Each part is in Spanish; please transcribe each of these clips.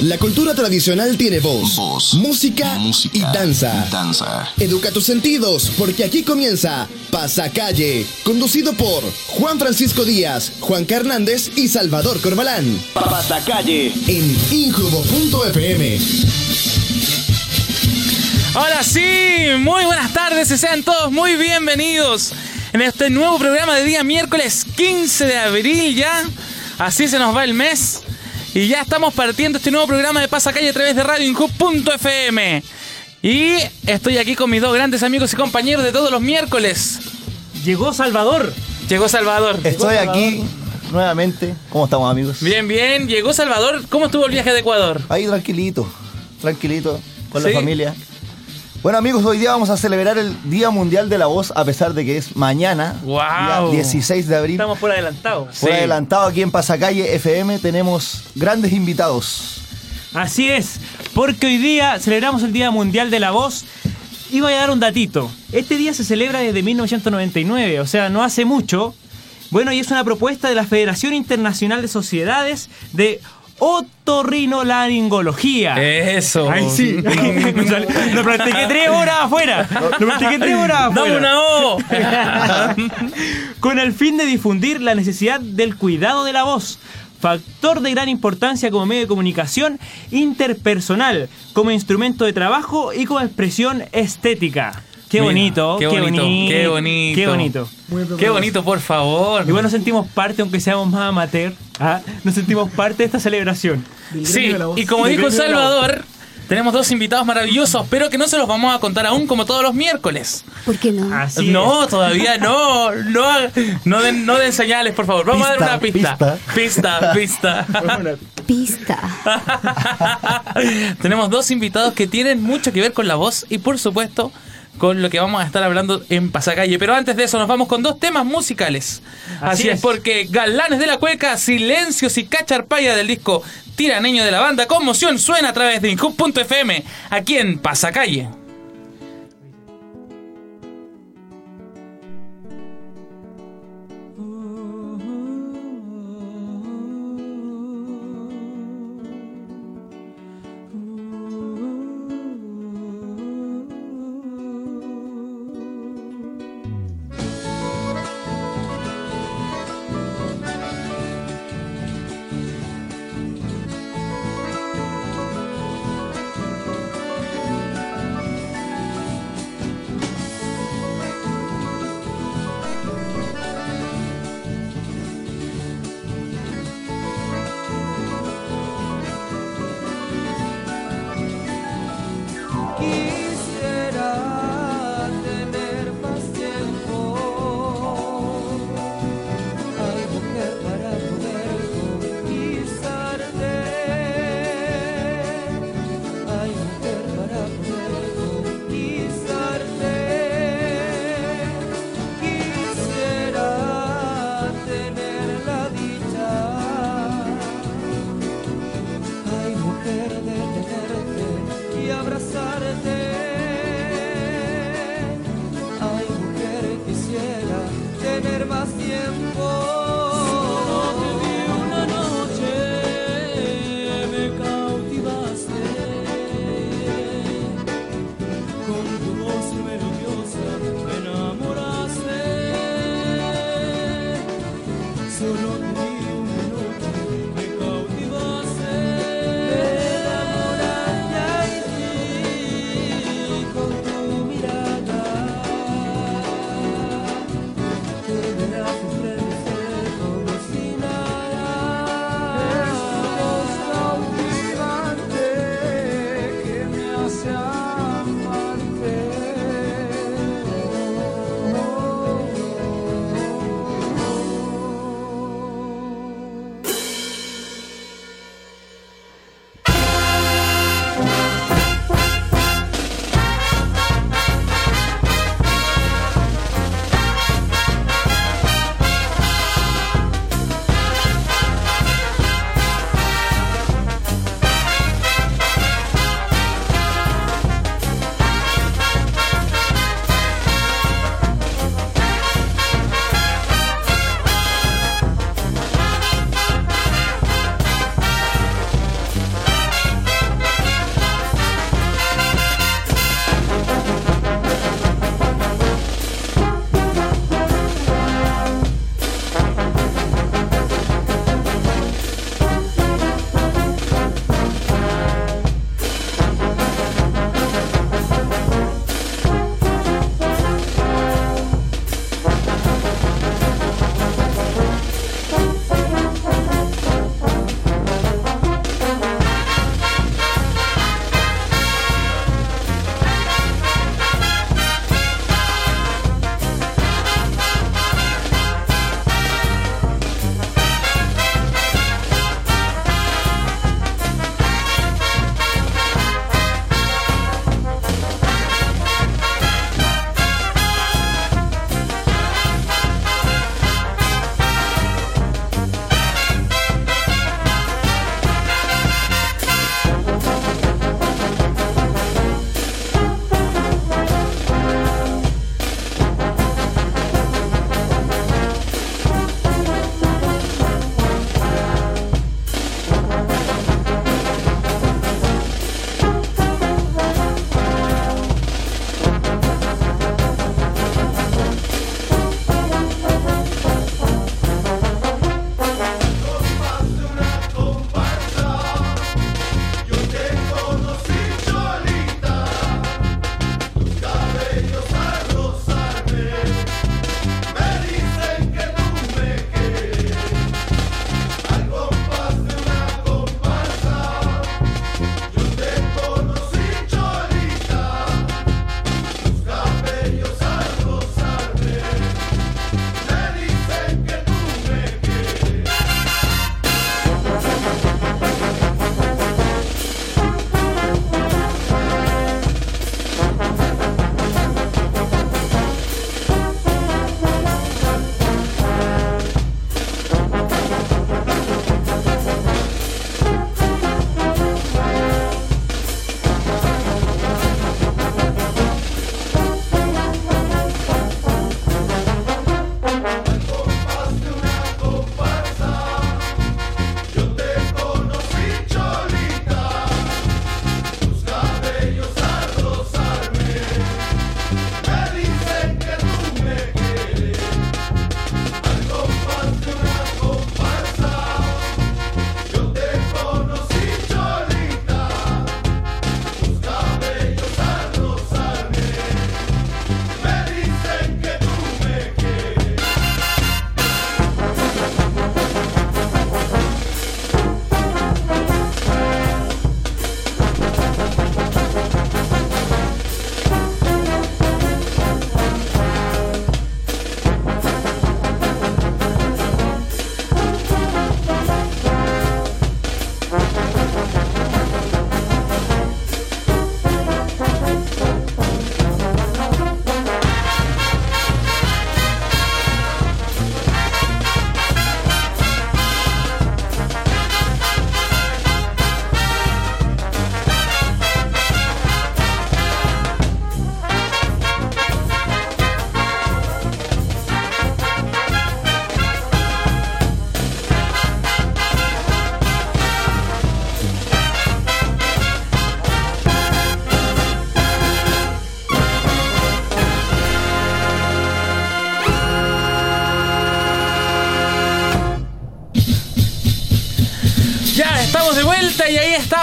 La cultura tradicional tiene voz, Voz, música, música y danza. y danza. Educa tus sentidos, porque aquí comienza Pasacalle, conducido por Juan Francisco Díaz, Juan Hernández y Salvador Corbalán. Pasacalle en injubo.fm. Ahora sí, muy buenas tardes y sean todos muy bienvenidos en este nuevo programa de día miércoles 15 de abril ya. Así se nos va el mes y ya estamos partiendo este nuevo programa de Pasacalle a través de radioinhub.fm. Y estoy aquí con mis dos grandes amigos y compañeros de todos los miércoles. Llegó Salvador. Llegó Salvador. Estoy aquí nuevamente. ¿Cómo estamos, amigos? Bien, bien. Llegó Salvador. ¿Cómo estuvo el viaje de Ecuador? Ahí tranquilito, tranquilito, con Sí. la familia. Bueno, amigos, hoy día vamos a celebrar el Día Mundial de la Voz, a pesar de que es mañana, día 16 de abril. Estamos por adelantado. Por Sí. adelantado aquí en Pasacalle FM tenemos grandes invitados. Así es, porque hoy día celebramos el Día Mundial de la Voz. Y voy a dar un datito. Este día se celebra desde 1999, o sea, no hace mucho. Bueno, y es una propuesta de la Federación Internacional de Sociedades de Otorrinolaringología. Eso. Ay, sí. Lo practiqué tres horas afuera. Lo practiqué tres horas Dame afuera. una O. con el fin de difundir la necesidad del cuidado de la voz, factor de gran importancia como medio de comunicación interpersonal, como instrumento de trabajo y como expresión estética. Qué bonito, qué bonito, qué bonito. Qué bonito. Qué bonito, por favor. Igual nos sentimos parte, aunque seamos más amateur, ¿ah? nos sentimos parte de esta celebración. Sí, y como dijo Salvador, tenemos dos invitados maravillosos, pero que no se los vamos a contar aún como todos los miércoles. ¿Por qué no? Así no, es. todavía no. No, no, den, no den señales, por favor. Vamos a dar Pista, una pista. Pista, pista. Pista. tenemos dos invitados que tienen mucho que ver con la voz y, por supuesto, con lo que vamos a estar hablando en Pasacalle. Pero antes de eso, nos vamos con dos temas musicales. Así, Así es. es. porque Galanes de la Cueca, Silencios y Cacharpaya del disco Tiraneño de la banda Conmoción suena a través de Inhub.fm aquí en Pasacalle. uno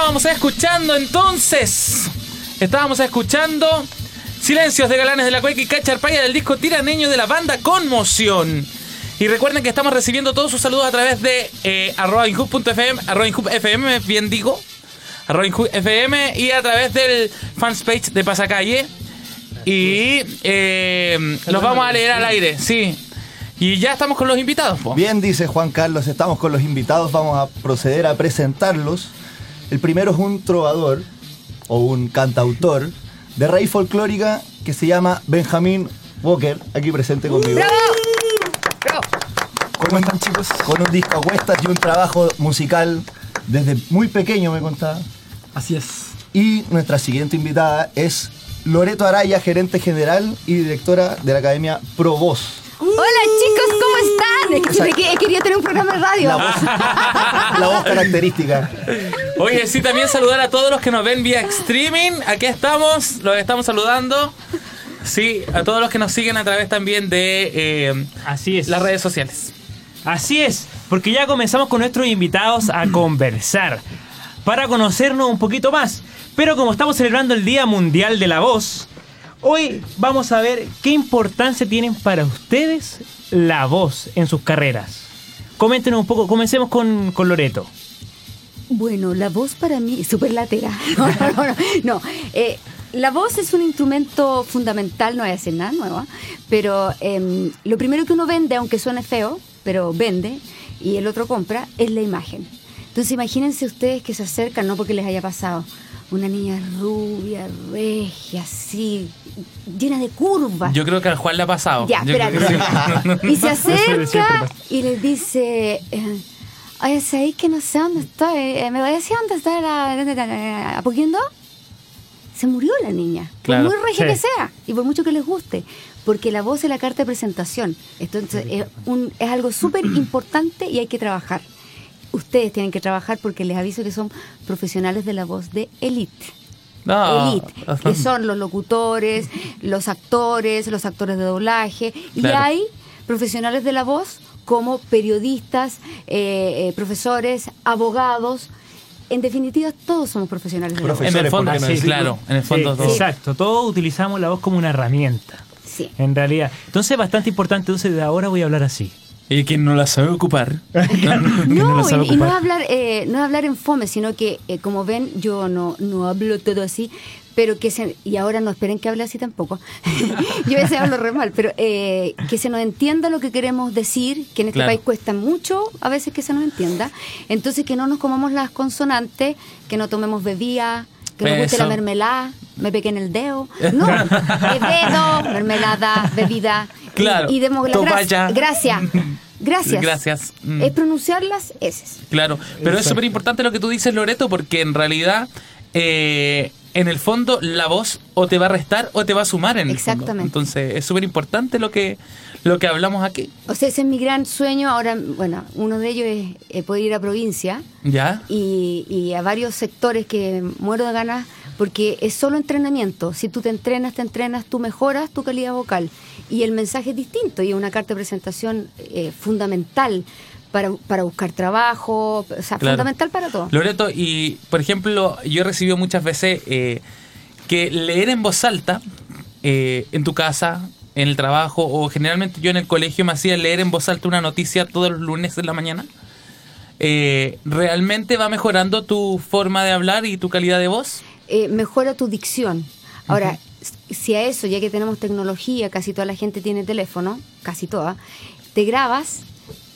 estábamos escuchando entonces. Estábamos escuchando Silencios de Galanes de la Cueca y Cacharpaya del disco Tiraneño de la banda Conmoción. Y recuerden que estamos recibiendo todos sus saludos a través de eh, arroba bien digo, arroba inhub.fm y a través del fanspage de Pasacalle. Y eh, los vamos a leer al aire, sí. Y ya estamos con los invitados. po. Bien, dice Juan Carlos, estamos con los invitados, vamos a proceder a presentarlos. El primero es un trovador o un cantautor de raíz folclórica que se llama Benjamín Walker, aquí presente conmigo. ¿Cómo están chicos? Con un disco a cuestas y un trabajo musical desde muy pequeño, me contaba. Así es. Y nuestra siguiente invitada es Loreto Araya, gerente general y directora de la Academia Pro Voz. Hola chicos, ¿cómo están? Es que que- he querido tener un programa de radio. La voz, la voz característica. Oye, sí, también saludar a todos los que nos ven vía streaming. Aquí estamos, los estamos saludando. Sí, a todos los que nos siguen a través también de eh, Así es. las redes sociales. Así es, porque ya comenzamos con nuestros invitados a conversar para conocernos un poquito más. Pero como estamos celebrando el Día Mundial de la Voz, hoy vamos a ver qué importancia tienen para ustedes la voz en sus carreras. Coméntenos un poco, comencemos con, con Loreto. Bueno, la voz para mí es súper latera. No, no, no. no. No, eh, la voz es un instrumento fundamental, no voy a decir nada nuevo, pero em, lo primero que uno vende, aunque suene feo, pero vende y el otro compra, es la imagen. Entonces imagínense ustedes que se acercan, no porque les haya pasado, una niña rubia, regia, así, llena de curvas. Yo creo que al Juan le ha pasado. Ya, espérate. y se acerca y le dice, eh, oye, ¿sabéis que no sé dónde estoy? Eh, ¿Me voy a decir dónde está la... ¿Apoquindo? Se murió la niña, Claro, por muy regia sí. que sea y por mucho que les guste, porque la voz es la carta de presentación. Entonces es, un- es algo súper importante y hay que trabajar. Ustedes tienen que trabajar porque les aviso que son profesionales de la voz de élite No. elite, que son los locutores, los actores, los actores de doblaje, y Claro. hay profesionales de la voz como periodistas, eh, eh, profesores, abogados. En definitiva, todos somos profesionales de la voz. En el fondo, ¿por qué no sí, decirlo? claro. En el fondo, Sí, todo. Exacto, todos utilizamos la voz como una herramienta, Sí. en realidad. Entonces es bastante importante, entonces de ahora voy a hablar así. Y quien no la sabe ocupar. No, lo sabe y, y no ocupar. es hablar, eh, no es hablar en fome, sino que, eh, como ven, yo no, no hablo todo así, pero que se, y ahora no esperen que hable así tampoco. yo a veces hablo re mal, pero eh, que se nos entienda lo que queremos decir, que en este Claro. país cuesta mucho a veces que se nos entienda. Entonces, que no nos comamos las consonantes, que no tomemos bebida, que nos guste la mermelada, me pegué en el dedo. No, dedo, mermelada, bebida. Y- Claro. Y, demos la Topaya. gracia. Gracias. Gracias. Gracias. Mm. Es pronunciar las S. Claro, pero es súper importante lo que tú dices, Loreto, porque en realidad, eh, en el fondo, la voz o te va a restar o te va a sumar en el fondo. Exactamente. Entonces, es súper importante lo que, lo que hablamos aquí. O sea, ese es mi gran sueño. Ahora, bueno, uno de ellos es eh, poder ir a provincia ¿Ya? y, y a varios sectores que muero de ganas porque es solo entrenamiento. Si tú te entrenas, te entrenas, tú mejoras tu calidad vocal. Y el mensaje es distinto y es una carta de presentación eh, fundamental para, para buscar trabajo, o sea, Claro. fundamental para todo. Loreto, y por ejemplo, yo he recibido muchas veces eh, que leer en voz alta eh, en tu casa, en el trabajo, o generalmente yo en el colegio me hacía leer en voz alta una noticia todos los lunes de la mañana. eh, ¿Realmente va mejorando tu forma de hablar y tu calidad de voz? eh, mejora tu dicción. Ahora, si a eso, ya que tenemos tecnología, casi toda la gente tiene teléfono, casi toda, te grabas,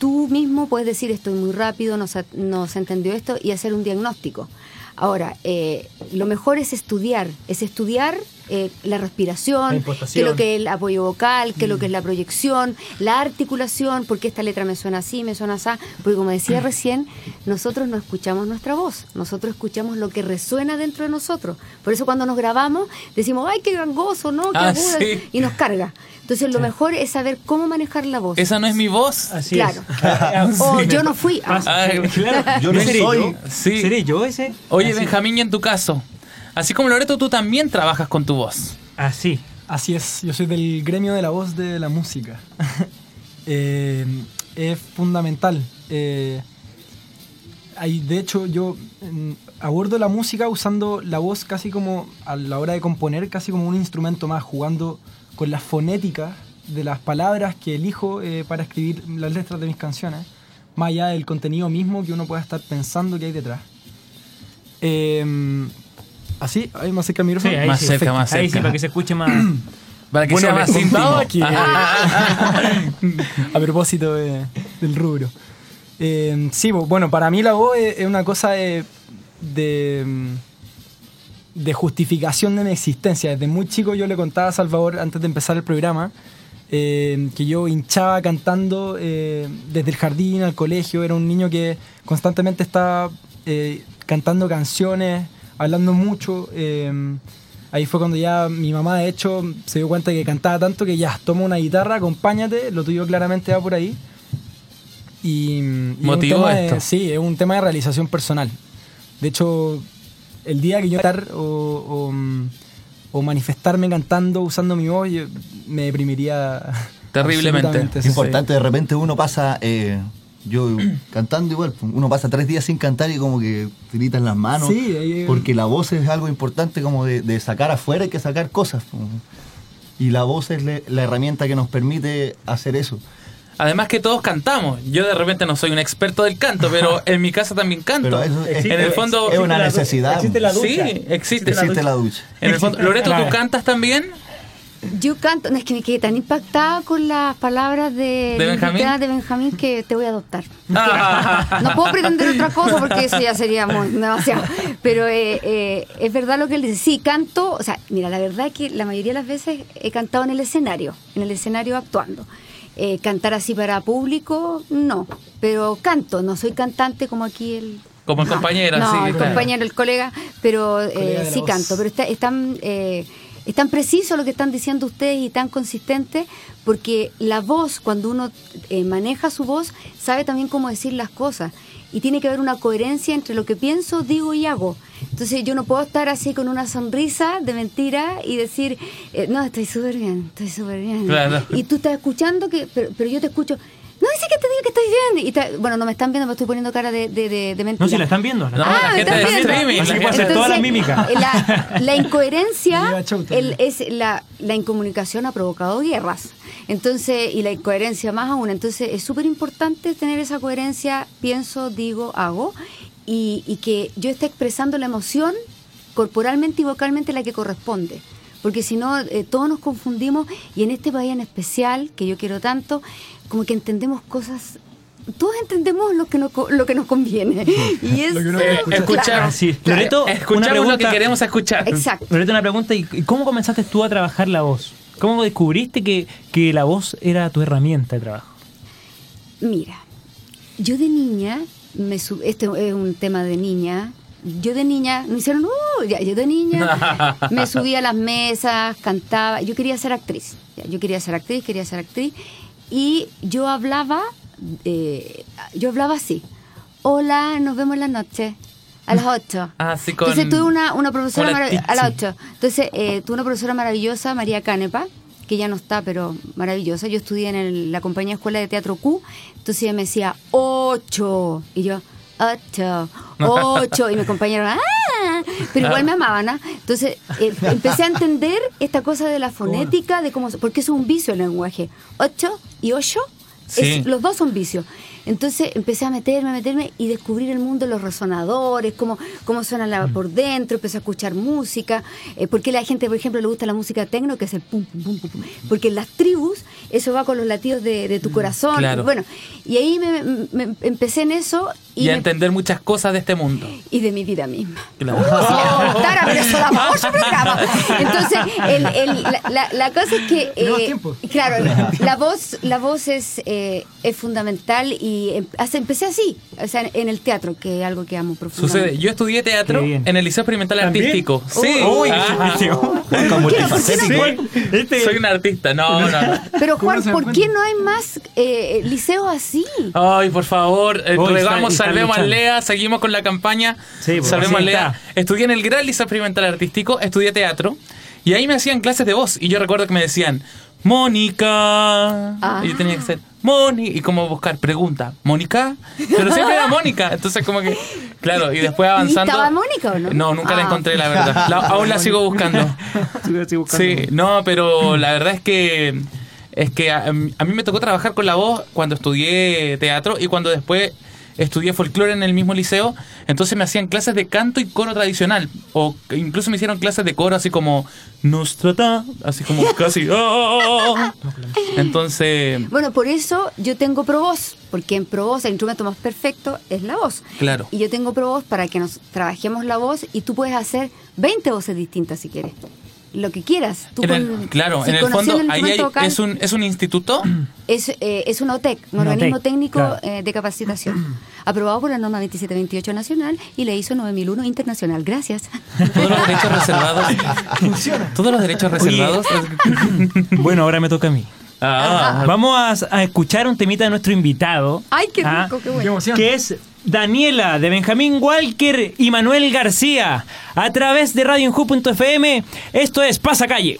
tú mismo puedes decir estoy muy rápido, no se, no se entendió esto y hacer un diagnóstico. Ahora, eh, lo mejor es estudiar, es estudiar eh, la La respiración, qué impostación. es lo que es el apoyo vocal, qué es lo que es la proyección, la articulación, porque esta letra me suena así, me suena así, porque como decía recién, nosotros no escuchamos nuestra voz, nosotros escuchamos lo que resuena dentro de nosotros. Por eso cuando nos grabamos decimos, ay, qué gangoso, ¿no? Qué Ah, agudo", sí. y nos carga. Entonces lo mejor es saber cómo manejar la voz. Esa no es mi voz. Así Claro. es. O yo no fui. Ah, Ah, claro. Yo no ¿Seré soy. yo? Sí. ¿Seré yo ese? Oye, Así. Benjamín, y en tu caso, así como Loreto, tú también trabajas con tu voz. Así. Así es, yo soy del gremio de la voz de la música. Eh, es fundamental. Eh, hay, de hecho, yo mm, abordo la música usando la voz casi como, a la hora de componer, casi como un instrumento más, jugando con las fonéticas de las palabras que elijo eh, para escribir las letras de mis canciones, más allá del contenido mismo que uno pueda estar pensando que hay detrás. Eh, ¿Así? ¿Ahí más cerca el micrófono? Sí, ahí Más sí. cerca, más Ahí sí, cerca. para que se escuche más. Para que Bueno, sea más íntimo. a propósito de- del rubro. Eh, sí, bueno, para mí la voz es, una cosa de, de, de justificación de mi existencia. Desde muy chico yo le contaba a Salvador antes de empezar el programa eh, que yo hinchaba cantando eh, desde el jardín al colegio. Era un niño que constantemente estaba eh, cantando canciones, hablando mucho. eh, ahí fue cuando ya mi mamá, de hecho, se dio cuenta que cantaba tanto que ya, toma una guitarra, acompáñate, lo tuyo claramente va por ahí. Y, y es un Motivó de- esto. sí, es un tema de realización personal. De hecho, el día que yo estar o, o, o manifestarme cantando, usando mi voz, yo me deprimiría. Terriblemente. Es sí. importante, de repente uno pasa, eh, yo cantando igual, pues, uno pasa tres días sin cantar y como que gritan las manos. Sí, ahí- porque la voz es algo importante como de, de sacar afuera, hay que sacar cosas. pues. Y la voz es le- la herramienta que nos permite hacer eso. Además que todos cantamos. Yo de repente no soy un experto del canto, pero en mi casa también canto. Pero eso es, en el fondo es una necesidad. existe la ducha. Sí, existe. Existe la ducha. En el fondo, Loreto, ¿tú cantas también? Yo canto, no, es que me quedé tan impactada con las palabras de, ¿De Benjamín? invitada de Benjamín que te voy a adoptar. No puedo pretender otra cosa porque eso ya sería muy- demasiado. Pero eh, eh, es verdad lo que él dice. Sí, canto. O sea, mira, la verdad es que la mayoría de las veces he cantado en el escenario, en el escenario actuando. Eh, cantar así para público, no. Pero canto, no soy cantante como aquí el. Como el No, compañero, No, sí, el claro. compañero, el colega, pero eh, sí voz. canto. Pero está, es tan, eh, es tan preciso lo que están diciendo ustedes y tan consistente, porque la voz, cuando uno eh, maneja su voz, sabe también cómo decir las cosas. Y tiene que haber una coherencia entre lo que pienso, digo y hago. Entonces yo no puedo estar así con una sonrisa de mentira y decir, eh, no, estoy súper bien, estoy súper bien. Claro. Y tú estás escuchando, que, pero, pero yo te escucho, no, dice que te digo que estoy bien. Y te- bueno, no me están viendo, me estoy poniendo cara de, de, de, de mentira. No, si la están viendo. No, La- la Ah, gente ¿me de streaming. Así la que hacer toda la mímica. La, la incoherencia el- es la, la incomunicación ha provocado guerras. Entonces, y la incoherencia más aún. Entonces, es súper importante tener esa coherencia, pienso, digo, hago, y, y que yo esté expresando la emoción corporalmente y vocalmente la que corresponde. Porque si no, eh, todos nos confundimos y en este país en especial, que yo quiero tanto, como que entendemos cosas, todos entendemos lo que nos, co- lo que nos conviene. Y es, Lo que uno quiere escuchar. Claro. Sí. Claro. Loreto, una Escuchamos lo pregunta, que queremos escuchar. Exacto. Loreto, una pregunta. ¿y y cómo comenzaste tú a trabajar la voz? ¿Cómo descubriste que, que la voz era tu herramienta de trabajo? Mira, yo de niña, me sub- este es un tema de niña, yo de niña, me hicieron, "Uh", ya, yo de niña me subía a las mesas, cantaba, yo quería ser actriz, ya, yo quería ser actriz, quería ser actriz, y yo hablaba, eh, yo hablaba así, hola, nos vemos en la noche. A las 8. Ah, sí, con- Entonces tuve una, una profesora a las Titsi. 8. Entonces eh, tuve una profesora maravillosa, María Canepa, que ya no está, pero maravillosa. Yo estudié en el- la compañía Escuela de Teatro Q, entonces ella me decía, ocho. Y yo, ocho, ocho. Y mis compañeros, ¡ah! Pero igual me amaban, ¿ah? Entonces eh, empecé a entender esta cosa de la fonética, de cómo. Porque eso es un vicio el lenguaje. Ocho y ocho, Sí. es- los dos son vicios. Entonces empecé a meterme, a meterme y descubrir el mundo de los resonadores, cómo, cómo suena la, por dentro, empecé a escuchar música, eh, porque la gente, por ejemplo, le gusta la música tecno, que es el pum, pum, pum, pum, pum. porque en las tribus eso va con los latidos de, de tu corazón. claro. Bueno, y ahí me, me- me- empecé en eso y, Y a me- entender muchas cosas de este mundo. y de mi vida misma. Claro. Uh, si les contara, pero eso da para otro programa. Entonces, el- el- la, la- la cosa es que. Eh. Claro, la voz, la voz es, eh, es fundamental y em- hasta empecé así, o sea, en el teatro, que es algo que amo profundamente. Sucede, yo estudié teatro en el Liceo Experimental ¿También? Artístico. Sí. Ah. Este- soy un artista. No, no, no. Pero ¿Cómo Juan, ¿por qué no hay más eh, liceos así? Ay, por favor, eh, regamos, salvemos a. Lea, seguimos con la campaña. Sí, pues, salvemos a Lea. Estudié en el Gran Liceo Experimental Artístico, estudié teatro, y ahí me hacían clases de voz, y yo recuerdo que me decían, Mónica. Ah. Y yo tenía que ser, Moni, y como buscar pregunta, ¿Mónica? Pero siempre era Mónica, entonces como que, claro, y después avanzando. ¿Estaba Mónica o no? No, nunca la Ah. encontré, la verdad. La- aún la sigo buscando. Sí, no, pero la verdad es que es que a, a mí me tocó trabajar con la voz cuando estudié teatro y cuando después estudié folclore en el mismo liceo, entonces me hacían clases de canto y coro tradicional o incluso me hicieron clases de coro así como nos trata, así como casi "Ah". Entonces, Bueno, por eso yo tengo Provoz, porque en Provoz el instrumento más perfecto es la voz. claro. Y yo tengo Provoz para que nos trabajemos la voz y tú puedes hacer 20 voces distintas si quieres. Lo que quieras. Tú En el- con- claro, si en el fondo ahí hay- instrumento vocal, es un es un instituto. es, eh, es una OTEC, un organismo OTEC, técnico claro. eh, de capacitación, aprobado por la norma 2728 nacional y la ISO 9001 internacional. Gracias. Todos los derechos reservados. Todos los derechos reservados. Bueno, ahora me toca a mí. Ah, Vamos a, a escuchar un temita de nuestro invitado. Ay, qué ah, rico, qué Qué bueno. que es Daniela de Benjamín Walker y Manuel García a través de radioinju.fm. Esto es Pasa Calle.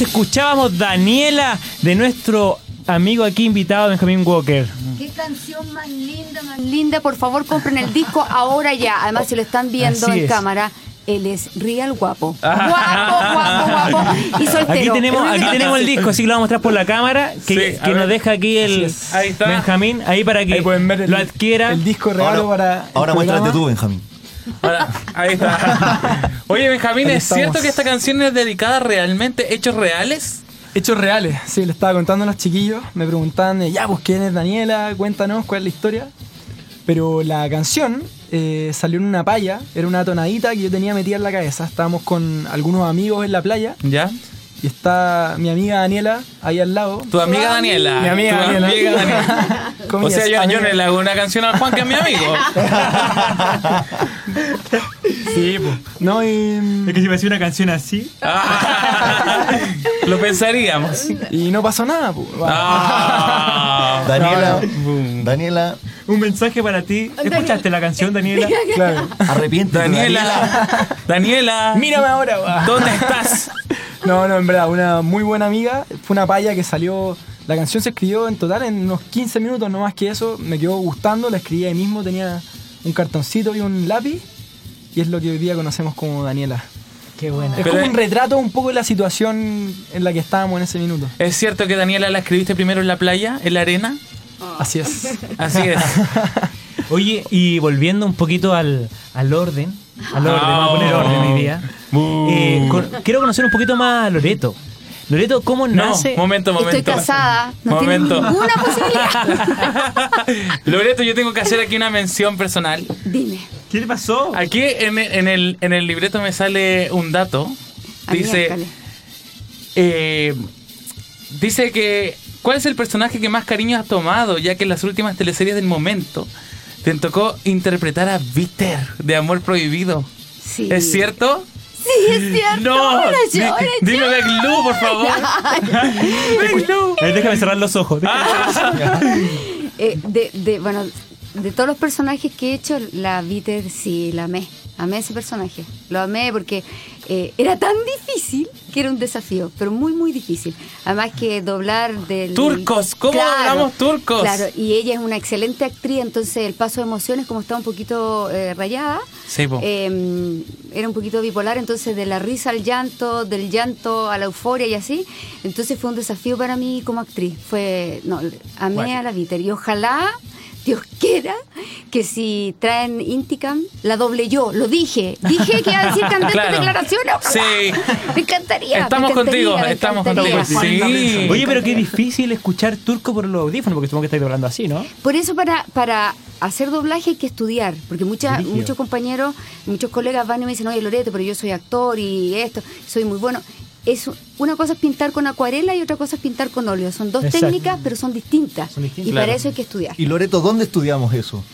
Escuchábamos Daniela de nuestro amigo aquí invitado, Benjamín Walker. Qué canción más linda, más linda. Por favor, compren el disco ahora ya. Además, si lo están viendo Así en es. cámara, él es real guapo. Guapo, guapo, guapo. Y soltero. Aquí tenemos, aquí tenemos el disco, así que lo vamos a mostrar por la cámara, que, Sí, a que nos deja aquí el. Ahí está. Benjamín, ahí para que Ahí pueden ver el, lo adquiera. el disco regalo Ahora, para. el ahora muéstrate tú, Benjamín. Ahora, ahí está. Oye, Benjamín, ¿es cierto que esta canción es dedicada realmente a hechos reales? Hechos reales, sí, le estaba contando a los chiquillos. Me preguntaban, ya, pues, ¿quién es Daniela? Cuéntanos cuál es la historia. Pero la canción eh, salió en una palla, era una tonadita que yo tenía metida en la cabeza. Estábamos con algunos amigos en la playa ¿Ya? Y está mi amiga Daniela ahí al lado. Tu amiga Daniela. Mi amiga tu Daniela. amiga Daniela. O sea, yo, yo le hago una canción al Juan que es mi amigo. Sí, pues. No, y, Es que si me hacía una canción así. Lo pensaríamos. y no pasó nada, pues. Ah. Daniela, Boom. Daniela, Un mensaje para ti. ¿Escuchaste la canción, Daniela? Claro. arrepiéntete. Daniela, Daniela, Mírame ahora, va. ¿dónde estás? No, no, en verdad, una muy buena amiga. Fue una palla que salió. La canción se escribió en total en unos 15 minutos, no más que eso. Me quedó gustando, la escribí ahí mismo. Tenía un cartoncito y un lápiz. Y es lo que hoy día conocemos como Daniela. Qué buena. Es Pero como un retrato un poco de la situación en la que estábamos en ese minuto. ¿Es cierto que Daniela la escribiste primero en la playa, en la arena? Así es. Así es. Oye, y volviendo un poquito al, al orden, al orden, vamos a poner orden hoy día. Eh, con- quiero conocer un poquito más a Loreto. Loreto, ¿cómo No, nace? momento, momento. Estoy casada, no Momento. tengo ninguna posibilidad. Loreto, yo tengo que hacer aquí una mención personal. Dime. ¿Qué le pasó? Aquí en, en el, en el libreto me sale un dato. Dice, eh, dice que ¿cuál es el personaje que más cariño has tomado? Ya que en las últimas teleseries del momento te tocó interpretar a Víctor de Amor Prohibido. Sí. ¿Es cierto? Sí, es cierto. No, No di- llores, dime. Beglu, por favor. Ver, déjame cerrar los ojos. déjame- Eh, de, de, bueno, de todos los personajes que he hecho, la Viter sí la amé. Amé ese personaje. Lo amé porque eh, era tan difícil que era un desafío, pero muy, muy difícil. Además que doblar del... Turcos, ¿cómo hablamos turcos? Claro, y ella es una excelente actriz, entonces el paso de emociones, como está un poquito eh, rayada, Sí, eh, era un poquito bipolar, entonces de la risa al llanto, del llanto a la euforia y así. Entonces fue un desafío para mí como actriz. Fue, no, amé a la Viter y ojalá Dios quiera que si traen Inticam, la doble yo, lo dije. Dije que iba a decir candentes Claro. declaraciones. ojalá. Sí. Me encantaría. Estamos me encantaría, contigo, me estamos contigo. Sí. Oye, pero qué difícil escuchar turco por los audífonos, porque supongo que estáis hablando así, ¿no? Por eso para, para hacer doblaje hay que estudiar, porque muchas, Brígido. muchos compañeros, muchos colegas van y me dicen, oye Loreto, pero yo soy actor y esto, soy muy bueno. Es, una cosa es pintar con acuarela y otra cosa es pintar con óleo. Son dos Exacto. técnicas, pero son distintas. Son distintas. Y Claro. para eso hay que estudiar. Y Loreto, ¿dónde estudiamos eso?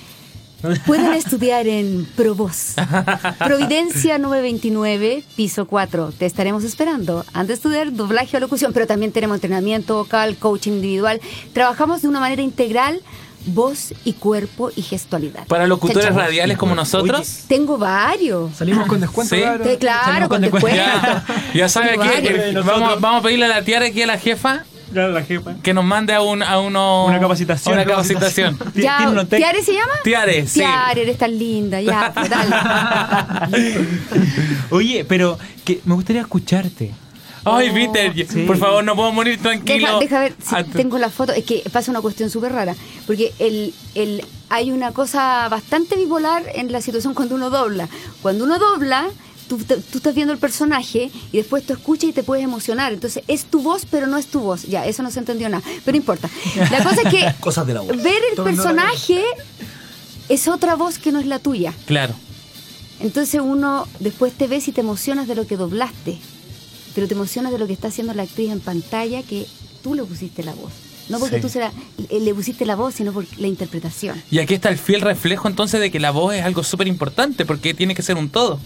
Pueden estudiar en Provoz. Providencia 929, piso 4. Te estaremos esperando. Han de estudiar doblaje o locución, pero también tenemos entrenamiento vocal, coaching individual. Trabajamos de una manera integral, voz y cuerpo y gestualidad. Para locutores radiales como nosotros. Tengo varios. Salimos con descuento, Sí. claro. Te- claro, Salimos con con descuento. descuento. Ya, ya sabe que eh, vamos, vamos a pedirle a la tiara aquí a la jefa Claro, la jefa. que nos mande a, un, a uno Una capacitación. Una capacitación. Ya, ¿Tiene unos tec- ¿Tiare se llama? Tiare, sí. Tiare, eres tan linda, ya, pues, dale. Oye, pero que me gustaría escucharte. Ay, Peter, Sí. por favor, no puedo morir tranquilo. Deja, deja ver si Ah, tengo la foto. Es que pasa una cuestión súper rara. Porque el, el, hay una cosa bastante bipolar en la situación cuando uno dobla. Cuando uno dobla, tú, te- tú estás viendo el personaje y después tú escuchas y te puedes emocionar. Entonces es tu voz, pero no es tu voz. Ya, eso no se entendió nada. Pero no importa. La cosa es que Cosas de la voz. ver el personaje es otra voz que no es la tuya. Claro. Entonces uno después te ves y te emocionas de lo que doblaste, pero te emocionas de lo que está haciendo la actriz en pantalla que tú le pusiste la voz. No porque Sí. tú se la- le pusiste la voz, sino por la interpretación. Y aquí está el fiel reflejo entonces de que la voz es algo súper importante porque tiene que ser un todo.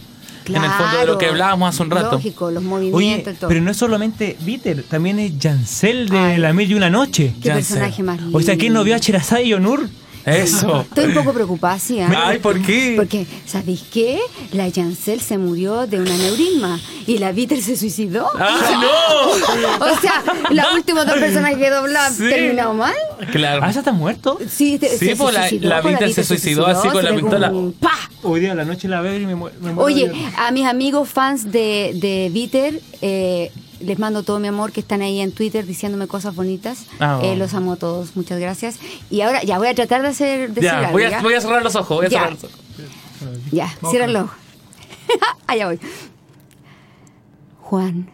en el fondo de lo que hablábamos hace un rato. Lógico, los Oye, movimientos y todo. pero no es solamente Viter, también es Jancel de Ay. La Mil y una Noche. Qué ya personaje más lindo. O sea, ¿quién no vio a Cherazade y Onur? Eso. Estoy un poco preocupada, sí. ¿ah? Ay, ¿por qué? Porque, ¿sabéis qué? La Yancel se murió de un aneurisma y la Víter se suicidó. ¡Ah, no! O sea, las últimas dos personas que doblaban Sí. terminaron mal. Claro. ¿Ah, ya está muerto? Sí, te- Sí, se pues, la- suicidó, la pues, Víter se suicidó así con la pistola. un ¡Pa! Hoy día a la noche la veo y me, mu- me muero Oye, a mis amigos fans de, de eh, les mando todo mi amor que están ahí en Twitter diciéndome cosas bonitas. Ah, Eh, los amo a todos, muchas gracias. Y ahora ya voy a tratar de hacer de Ya, voy a, ¿ya? voy a cerrar los ojos. Voy a Ya. cerrar los ojos. Ya, cierra el ojo. Allá voy. Juan,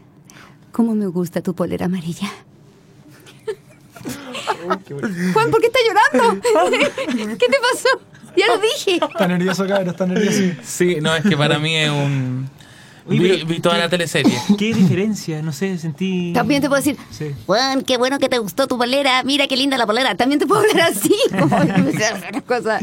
¿cómo me gusta tu polera amarilla? Juan, ¿por qué estás llorando? ¿Qué te pasó? Ya lo dije. Está nervioso, cabrón, está nervioso. Sí, no, es que para mí es un. Vi, toda la teleserie. ¿Qué diferencia? No sé, sentí... También te puedo decir, Sí. Juan, qué bueno que te gustó tu polera. Mira qué linda la polera. También te puedo hablar así. Como una cosa.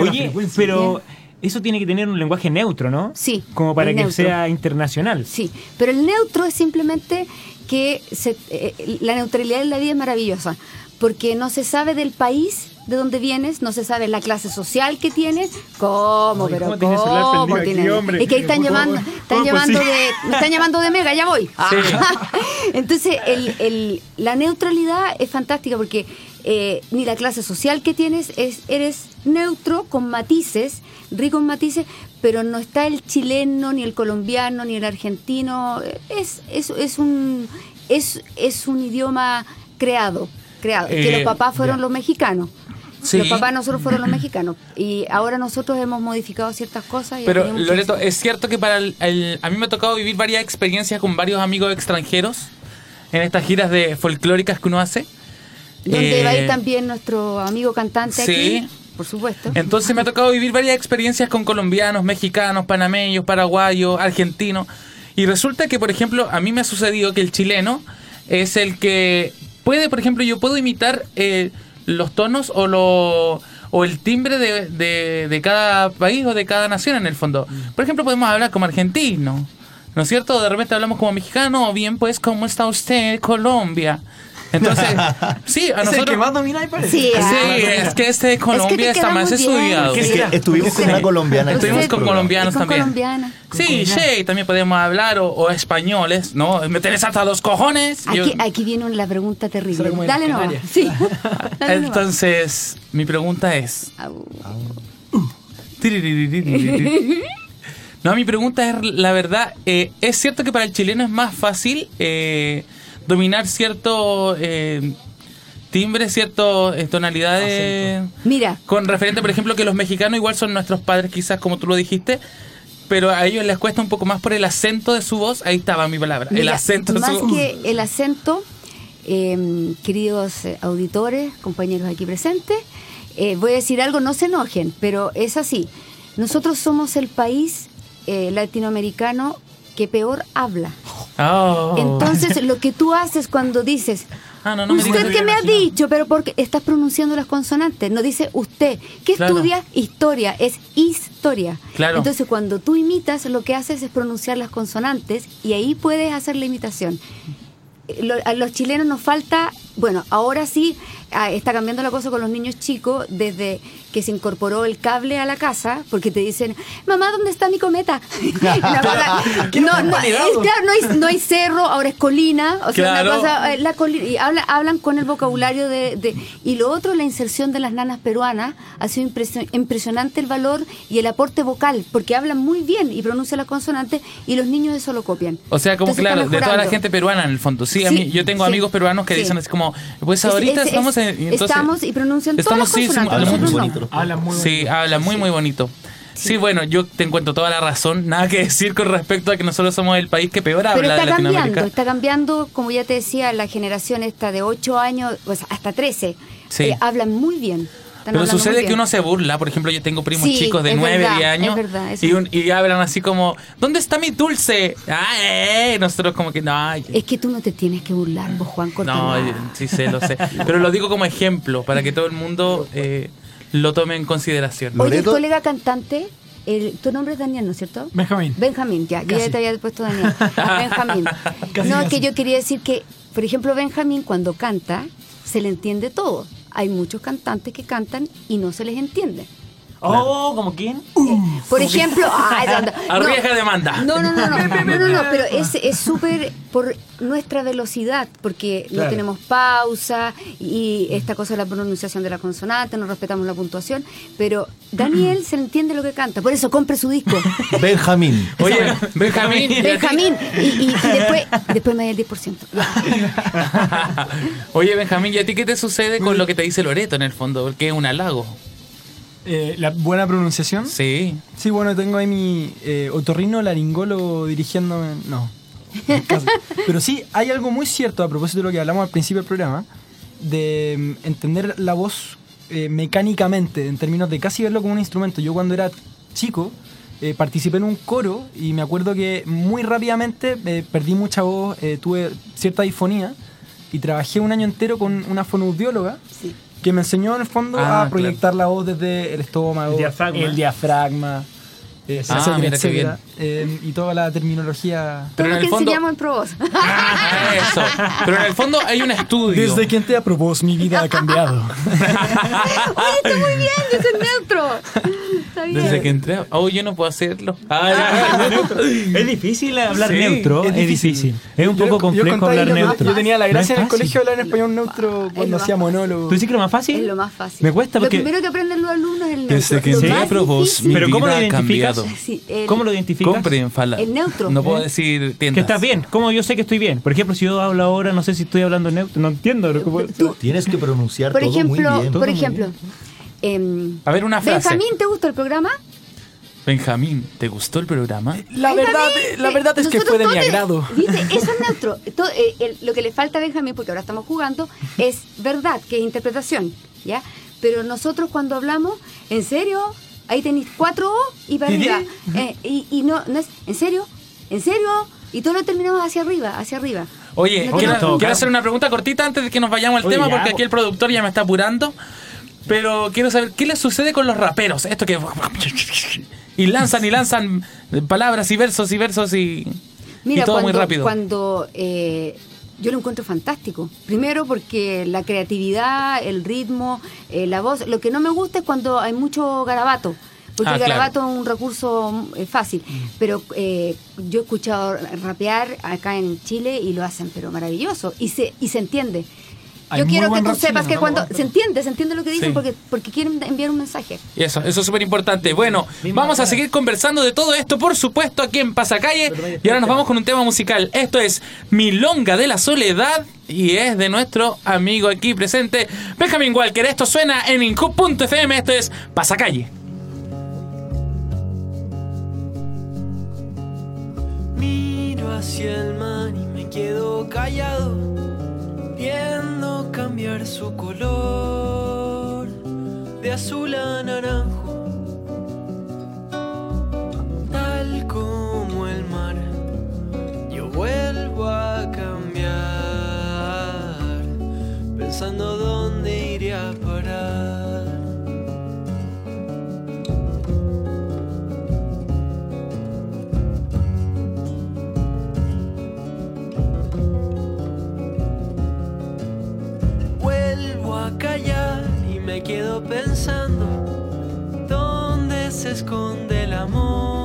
Oye, pero eso tiene que tener un lenguaje neutro, ¿no? Sí, Como para que neutro. sea internacional. Sí, pero el neutro es simplemente que se- eh, la neutralidad en la vida es maravillosa, porque no se sabe del país de donde vienes, no se sabe la clase social que tienes, cómo, Ay, pero ¿cómo tiene el celular cómo aquí? Es que ahí están llamando, están pues llamando sí. de, me están llamando de Mega, ya voy. Entonces, el- el- la neutralidad es fantástica porque eh, ni la clase social que tienes es eres neutro con matices, rico en matices, pero no está el chileno, ni el colombiano, ni el argentino. Es, es, es un es, es un idioma creado, creado. que Eh, los papás fueron los mexicanos. Sí. Los papás nosotros fueron los mexicanos. Y ahora nosotros hemos modificado ciertas cosas. Y Pero Loreto, es cierto que para el, el- a mí me ha tocado vivir varias experiencias con varios amigos extranjeros en estas giras de folclóricas que uno hace. Donde va a Eh, ir también nuestro amigo cantante sí. aquí, por supuesto. Entonces me ha tocado vivir varias experiencias con colombianos, mexicanos, panameños, paraguayos, argentinos. Y resulta que, por ejemplo, a mí me ha sucedido que el chileno es el que puede, por ejemplo, yo puedo imitar eh, los tonos o lo o el timbre de, de- de cada país o de cada nación en el fondo. Por ejemplo, podemos hablar como argentino, ¿no es cierto? De repente hablamos como mexicano o bien pues, ¿cómo está usted, Colombia? Entonces, sí, a Es el nosotros... que más domina y parece. Sí, Sí, ah, es que este de Colombia te está queda más bien. estudiado. Es que estuvimos con una colombiana. Estuvimos con colombianos con también. colombiana. Sí, sí, también podemos hablar, o, o españoles, ¿no? Me tenés hasta los cojones. Yo- Aquí, aquí viene la pregunta terrible. Dale no. Sí. Dale. Entonces, mi pregunta es... Au. No, mi pregunta es, la verdad, eh, ¿es cierto que para el chileno es más fácil eh, dominar cierto eh, timbre, ciertas eh, tonalidades? Mira, Con referente, por ejemplo, que los mexicanos igual son nuestros padres, quizás como tú lo dijiste, pero a ellos les cuesta un poco más por el acento de su voz. Ahí estaba mi palabra, el acento de más su voz. que el acento, eh, queridos eh, auditores, compañeros aquí presentes, eh, voy a decir algo, no se enojen, pero es así. Nosotros somos el país eh, latinoamericano que peor habla. Oh. Entonces, lo que tú haces cuando dices, Ah, no, no me usted digas que me ha dicho, pero porque estás pronunciando las consonantes, no dice usted. ¿Qué Claro. estudia? Historia, es historia. Claro. Entonces, cuando tú imitas, lo que haces es pronunciar las consonantes y ahí puedes hacer la imitación. Lo- a los chilenos nos falta, bueno, ahora sí está cambiando la cosa con los niños chicos desde que se incorporó el cable a la casa, porque te dicen, mamá, ¿dónde está mi cometa? La verdad, no, no, es, claro, no hay, no hay cerro, ahora es colina, o sea, Claro. una cosa, eh, la colina, y habla- hablan con el vocabulario de, de- Y lo otro, la inserción de las nanas peruanas, ha sido impresio- impresionante el valor y el aporte vocal, porque hablan muy bien y pronuncian las consonantes y los niños eso lo copian. O sea, como Entonces, claro, de toda la gente peruana en el fondo. Sí, a mí, yo tengo sí, amigos peruanos que sí. dicen así como, pues Es- ahorita es- estamos en... y entonces- estamos y pronuncian todas estamos, las sí. Habla muy no. bonito. Habla muy Sí, habla muy, muy bonito. Sí. bueno, yo te encuentro toda la razón. Nada que decir con respecto a que nosotros somos el país que peor Pero habla de está cambiando, Latinoamérica. está cambiando, como ya te decía, la generación esta de 8 años, pues hasta 13, Sí. eh, hablan muy bien. Pero sucede que uno se burla. Por ejemplo, yo tengo primos Sí, chicos de es 9, verdad, 10 años. es verdad, eso. y, un- y hablan así como, ¿dónde está mi dulce? Ah, eh, nosotros como que, no, ay, Es que tú no te tienes que burlar, vos, Juan no, Cortana. eh, sí sé, lo sé. Pero lo digo como ejemplo, para que todo el mundo eh, lo tome en consideración. Oye, el colega cantante, el- tu nombre es Daniel, ¿no es cierto? Benjamín. Benjamín, ya, yo ya te había puesto Daniel. Benjamín. Casi, no, es casi. que yo quería decir que, por ejemplo, Benjamín cuando canta, se le entiende todo. Hay muchos cantantes que cantan y no se les entiende. Oh, ¿como quién? Por ejemplo, ay, no, no, Arriesga demanda. No, no, no, no, no, no, no, pero es es súper por nuestra velocidad, porque no Claro. tenemos pausa y esta cosa de la pronunciación de la consonante, no respetamos la puntuación, pero Daniel se le entiende lo que canta, por eso compre su disco. Benjamín. Oye, Benjamín. ¿y a ti? Benjamín, y, y- y después, después me da el 10%. Ya. Oye, Benjamín, ¿y a ti qué te sucede con lo que te dice Loreto en el fondo? Porque es un halago. Eh, la buena pronunciación. Sí. Sí, bueno, tengo ahí mi eh, otorrino laringólogo dirigiéndome. No. casi. Pero sí, hay algo muy cierto a propósito de lo que hablamos al principio del programa, de mm, entender la voz eh, mecánicamente, en términos de casi verlo como un instrumento. Yo cuando era chico eh, participé en un coro y me acuerdo que muy rápidamente eh, perdí mucha voz, eh, tuve cierta disfonía y trabajé un año entero con una fonoaudióloga Sí. Que me enseñó en el fondo Ah, a proyectar la voz desde el estómago, El diafragma. el diafragma, eh, Ah, etcétera, mira qué etcétera, eh, y toda la terminología. Pero en el que fondo- en Provoz. Eso. Pero en el fondo hay un estudio. Desde que entré a Propos, mi vida ha cambiado. Oye, está muy bien, yo soy neutro. Desde que entré. Oh, yo no puedo hacerlo. Ah, ya. Es difícil hablar Sí, neutro, es difícil. Es un Yo- poco complejo hablar neutro. Yo tenía la gracia en el colegio de hablar en español neutro cuando hacía monólogo. ¿Tú dices que lo más fácil? Es lo más fácil. Me cuesta porque- Lo primero que aprenden los alumnos es el neutro. Desde que entré a mi Pero ¿cómo lo vida ha identificas? cambiado. Sí, el- ¿Cómo lo identificas? Compren, fala. El neutro. No puedo decir tiendas. Que estás bien. ¿Cómo yo sé que estoy bien? Por ejemplo, si yo hablo ahora, no sé si estoy hablando neutro. No entiendo. lo que puedo- Tienes que pronunciar Por todo ejemplo, muy bien. por ejemplo, em, A ver, una frase. Benjamín, ¿te gustó el programa? Benjamín, ¿te gustó el programa? La verdad, Benjamín, la verdad es que fue de mi agrado. ¿Viste? Eso es neutro. Todo, eh, el- lo que le falta a Benjamín, porque ahora estamos jugando, es verdad, que es interpretación, ¿ya? Pero nosotros cuando hablamos, ¿en serio? Ahí tenéis cuatro O y para arriba. Eh, y, y no, no es, ¿en serio? ¿En serio? Y todo lo terminamos hacia arriba, hacia arriba. Oye, No quiero, quiero hacer una pregunta cortita antes de que nos vayamos al Oye, tema, ya, porque po. aquí el productor ya me está apurando. Pero quiero saber, ¿qué le sucede con los raperos? Esto que... Y lanzan y lanzan palabras y versos y versos y... Mira, y todo cuando, muy rápido. cuando eh, yo lo encuentro fantástico. Primero porque la creatividad, el ritmo, eh, la voz. Lo que no me gusta es cuando hay mucho garabato. Porque Ah, el claro. garabato es un recurso eh, fácil. Pero eh, yo he escuchado rapear acá en Chile y lo hacen, pero maravilloso. Y se, y se entiende. Hay Yo quiero que tú sepas que ¿no? cuando se entiende, se entiende lo que dicen Sí. porque, porque quieren enviar un mensaje. Y eso, eso es súper importante. Bueno, vamos a seguir conversando de todo esto, por supuesto, aquí en Pasacalle. Y ahora nos vamos con un tema musical. Esto es Milonga de la Soledad y es de nuestro amigo aquí presente, Benjamin Walker. Esto suena en Incu.fm. Esto es Pasacalle. Miro hacia el mar y me quedo callado, viendo cambiar su color de azul a naranjo, tal como el mar. Yo vuelvo a cambiar, pensando dónde quedo pensando dónde se esconde el amor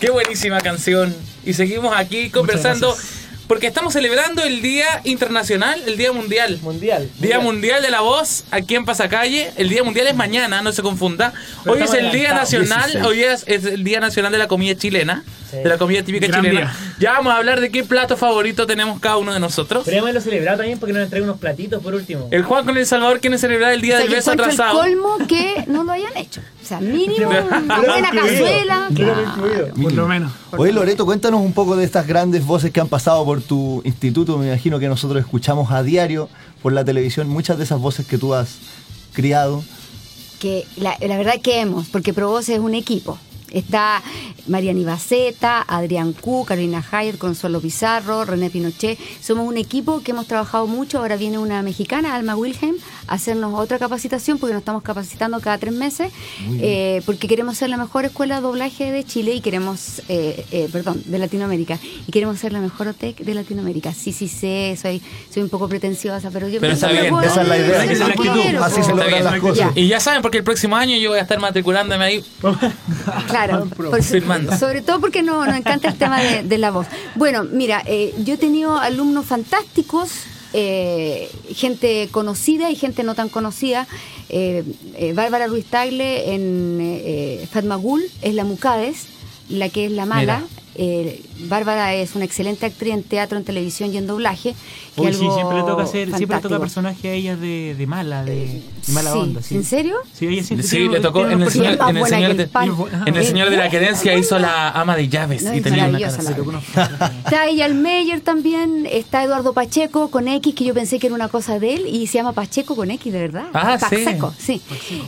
¡Qué buenísima canción! Y seguimos aquí conversando porque estamos celebrando el Día Internacional, el Día Mundial. Mundial. Día Mundial de la Voz aquí en Pasacalle. El Día Mundial es mañana, no se confunda. Pero Hoy es el Día Nacional, 16. hoy es, es el Día Nacional de la Comida Chilena, de la comida típica Gran chilena. Ya vamos a hablar de qué plato favorito tenemos cada uno de nosotros. Podríamos haberlo celebrado también porque nos entrega unos platitos por último. El Juan con El Salvador quiere celebrar el Día O sea, del beso encuentro el atrasado. colmo que no lo hayan hecho. O sea, mínimo una buena cazuela. claro. Por lo menos. Oye, Loreto, cuéntanos un poco de estas grandes voces que han pasado por tu instituto. Me imagino que nosotros escuchamos a diario por la televisión muchas de esas voces que tú has criado. que la, la verdad que hemos, porque Provoz es un equipo. Está Mariana Ibaceta, Adrián Q, Carolina Hayer, Consuelo Pizarro, René Pinochet. Somos un equipo que hemos trabajado mucho. Ahora viene una mexicana, Alma Wilhelm, a hacernos otra capacitación porque nos estamos capacitando cada tres meses. eh, porque queremos ser la mejor escuela de doblaje de Chile y queremos, eh, eh, perdón, de Latinoamérica. Y queremos ser la mejor OTEC de Latinoamérica. Sí, sí, sé, soy, soy un poco pretenciosa, pero yo Pero pienso está que bien, puedo esa es la idea, esa es la así se logran Está las. Y ya saben, porque el próximo año yo voy a estar matriculándome ahí. Claro, por- Firmando. sobre todo porque no, nos encanta el tema de, de la voz. Bueno, mira, eh, yo he tenido alumnos fantásticos, eh, gente conocida y gente no tan conocida. Eh, eh, Bárbara Ruiz Tagle en Fatmagul es la Mucades, la que es la mala. Mira. Eh, Bárbara es una excelente actriz en teatro, en televisión y en doblaje. que Uy, sí, algo siempre le toca hacer, siempre le toca fantástico. personaje a ella de, de mala, de, de mala Sí, onda. Sí. ¿En serio? Sí, ella siempre Sí, le tocó en el señor, en el señor de, el en el señor de la querencia hizo la ama de llaves No, y tenía una cara así. Está Eyal Meyer también, está Eduardo Pacheco con X, que yo pensé que era una cosa de él, y se llama Pacheco con X, de verdad. Ah, sí. Pacheco, sí.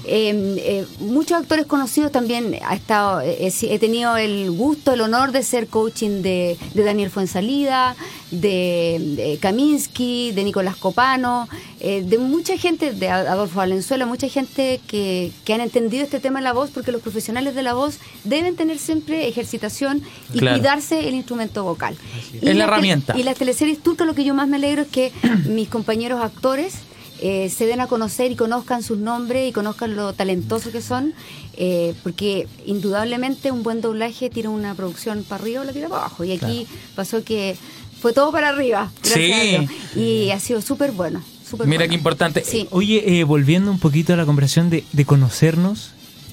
Eh, eh, muchos actores conocidos también ha estado, eh, he tenido el gusto, el honor de ser coaching de, de Daniel Fuensalida, de, de Kaminsky, de Nicolás Copano, eh, de mucha gente, de Adolfo Valenzuela, mucha gente que, que han entendido este tema de la voz, porque los profesionales de la voz deben tener siempre ejercitación y Claro. cuidarse el instrumento vocal. Es la las tel- herramienta. Y las teleseries turcas, lo que yo más me alegro es que mis compañeros actores eh, se den a conocer y conozcan sus nombres y conozcan lo talentosos que son, eh, porque indudablemente un buen doblaje tira una producción para arriba o la tira para abajo. Y aquí pasó que fue todo para arriba. gracias Sí. a Dios. Y ha sido súper bueno. súper Mira bueno. qué importante. Sí. Oye, eh, volviendo un poquito a la conversación de, de conocernos,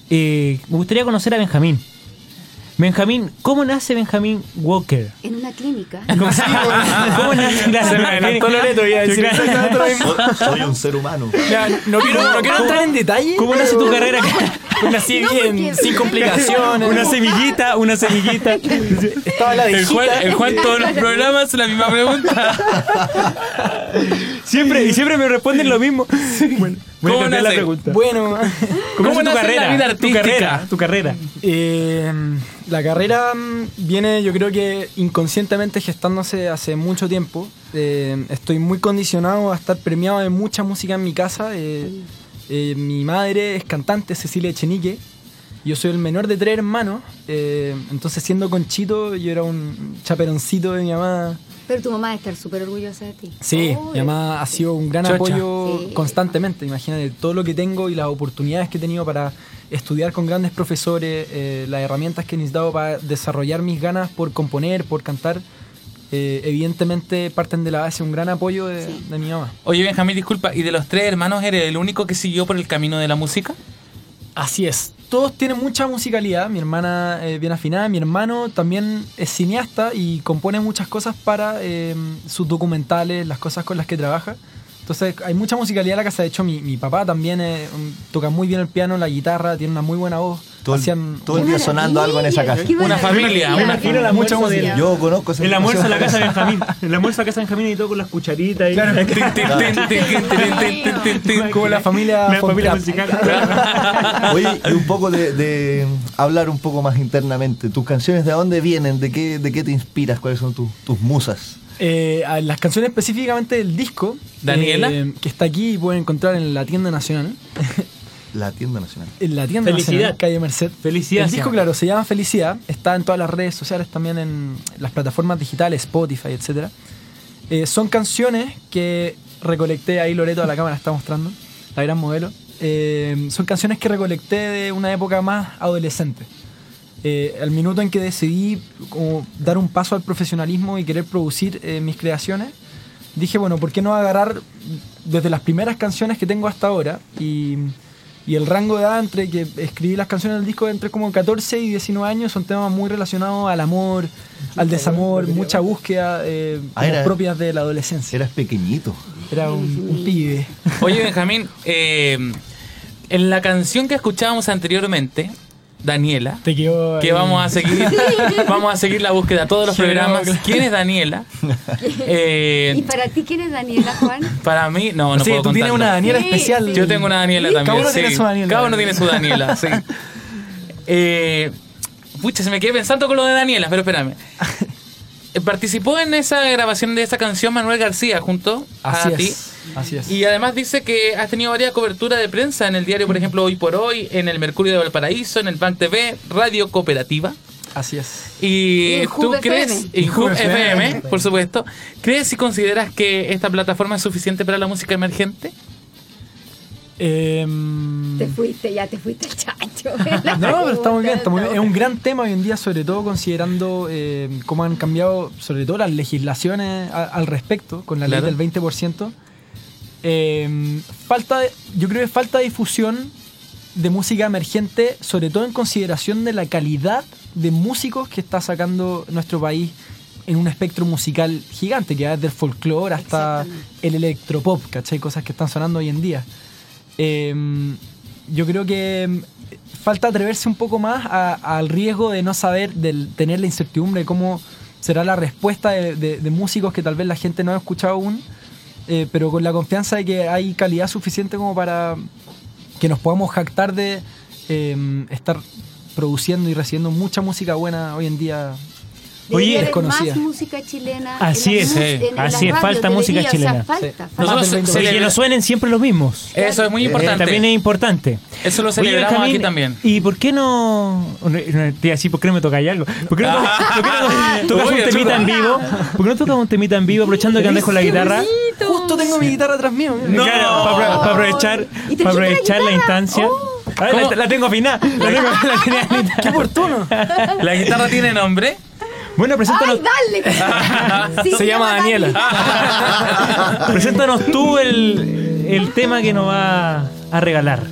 eh, me gustaría conocer a Benjamín. Benjamín, ¿cómo nace Benjamín Walker? En una clínica. ¿Cómo, cómo nace? Gracias, Se me adelantó Loreto, iba a decir Claro. exactamente lo mismo. Soy, un ser humano. Ya, no quiero, no quiero entrar en detalle. ¿Cómo nace tu carrera? Nací No, bien, sin complicaciones. Una semillita, una semillita. Estaba la El Juan, el Juan todos los programas la misma pregunta. Siempre, y siempre me responden lo mismo. Bueno, voy a ¿Cómo cambiar la pregunta. Bueno, ¿Cómo nace tu carrera? la vida Tu carrera, tu carrera. eh, la carrera mm, viene, yo creo que inconscientemente gestándose hace mucho tiempo. Eh, estoy muy condicionado a estar premiado de mucha música en mi casa. Eh, eh, mi madre es cantante, Cecilia Echenique. Yo soy el menor de tres hermanos. eh, entonces, siendo conchito, yo era un chaperoncito de mi mamá. Pero tu mamá debe estar súper orgullosa de ti. Sí, Oh, mi mamá ha sido un gran Chocha. apoyo Sí. constantemente. Imagínate todo lo que tengo y las oportunidades que he tenido para estudiar con grandes profesores, eh, las herramientas que he necesitado para desarrollar mis ganas por componer, por cantar. eh, evidentemente parten de la base un gran apoyo de, Sí. de mi mamá. Oye, Benjamín, disculpa, ¿y de los tres hermanos eres el único que siguió por el camino de la música? Así es. Todos tienen mucha musicalidad. Mi hermana es bien afinada. Mi hermano también es cineasta y compone muchas cosas para eh, sus documentales, las cosas con las que trabaja. Entonces hay mucha musicalidad en la casa. De hecho, mi, papá también eh, toca muy bien el piano, la guitarra, tiene una muy buena voz todo, Hacían, todo el día sonando algo en esa casa. Una familia. Me imagino la mucha música. Yo conozco esa El almuerzo en la casa de Benjamín. El almuerzo en la casa de Benjamín y todo con las cucharitas. Claro. Como la familia Oye, un poco de hablar un poco más internamente. ¿Tus canciones de dónde vienen? ¿De qué, te inspiras? ¿Cuáles son tus, musas? Eh, las canciones específicamente del disco. Daniela. Eh, que está aquí y pueden encontrar en la tienda nacional. La tienda nacional. En la tienda Felicidad. nacional, calle Merced. Felicidad El disco, claro, se llama Felicidad. Está en todas las redes sociales, también en las plataformas digitales, Spotify, etc. son canciones que recolecté ahí, Loreto a la cámara está mostrando, la gran modelo. eh, son canciones que recolecté de una época más adolescente. Eh, al minuto en que decidí como dar un paso al profesionalismo y querer producir eh, mis creaciones, dije, bueno, ¿por qué no agarrar desde las primeras canciones que tengo hasta ahora? Y, y el rango de edad entre que escribí las canciones del disco entre como 14 y 19 años son temas muy relacionados al amor, al desamor, mucha búsqueda eh, Ah, como era- propias de la adolescencia. Eras pequeñito. Era un, un pibe. Oye, Benjamín, eh, en la canción que escuchábamos anteriormente, Daniela, Te que vamos a seguir vamos a seguir la búsqueda de todos los programas. claro. ¿Quién es Daniela? Eh, ¿Y para ti quién es Daniela, Juan? para mí, no, no Sí, puedo tú tienes una Daniela Sí, especial. sí. Yo tengo una Daniela Sí. también. Cada uno sí. tiene su Daniela. Cada uno tiene su Daniela, sí. Eh, pucha, se me quedé pensando con lo de Daniela, pero espérame. Eh, Participó en esa grabación de esa canción Manuel García junto Así a ti. Así es. Y además dice que has tenido varias coberturas de prensa en el diario, por ejemplo, Hoy por Hoy, en el Mercurio de Valparaíso, en el Bank TV, Radio Cooperativa. Así es. Y tú crees, FM. y Hub Hub FM, FM, por supuesto, ¿crees y consideras que esta plataforma es suficiente para la música emergente? Em, Te fuiste, ya te fuiste chancho. No, pero está muy bien, está muy bien. Es un gran tema hoy en día, sobre todo considerando eh, cómo han cambiado, sobre todo las legislaciones a- al respecto, con la Claro. ley del 20%. Eh, falta, de- yo creo que falta difusión de música emergente, sobre todo en consideración de la calidad de músicos que está sacando nuestro país en un espectro musical gigante, que va desde el folclore hasta el electropop, ¿cachai? Cosas que están sonando hoy en día. Eh, yo creo que mm, falta atreverse un poco más al riesgo de no saber, de tener la incertidumbre de cómo será la respuesta de, músicos que tal vez la gente no ha escuchado aún, eh, pero con la confianza de que hay calidad suficiente como para que nos podamos jactar de eh, estar produciendo y recibiendo mucha música buena hoy en día. Oye, haber más música chilena. Así es, eh. en las Así es, falta música chilena. O sea, falta, Sí. falta. Nosotros Más del 20%. celebra- que no suenen siempre los mismos. Eso es muy importante. También es importante. Eso lo Oye, celebramos Benjamín, aquí también. ¿Y por qué no.? no, no, Te iba a decir, ¿por qué no me toca algo? ¿Por qué no, por qué no tocas un temita en vivo? ¿Por qué no tocas un temita en vivo aprovechando que andas con la guitarra? Justo tengo mi guitarra atrás mío. Claro, para, aprovechar, ¿Y te para aprovechar la, instancia. Oh. La, la tengo afinada. La, tengo, la tenía afinada. ¡Qué oportuno! La guitarra tiene nombre. Bueno, preséntanos, ¡Ay, dale! Sí, Se llama Dani. preséntanos tú el, el tema que nos va a regalar.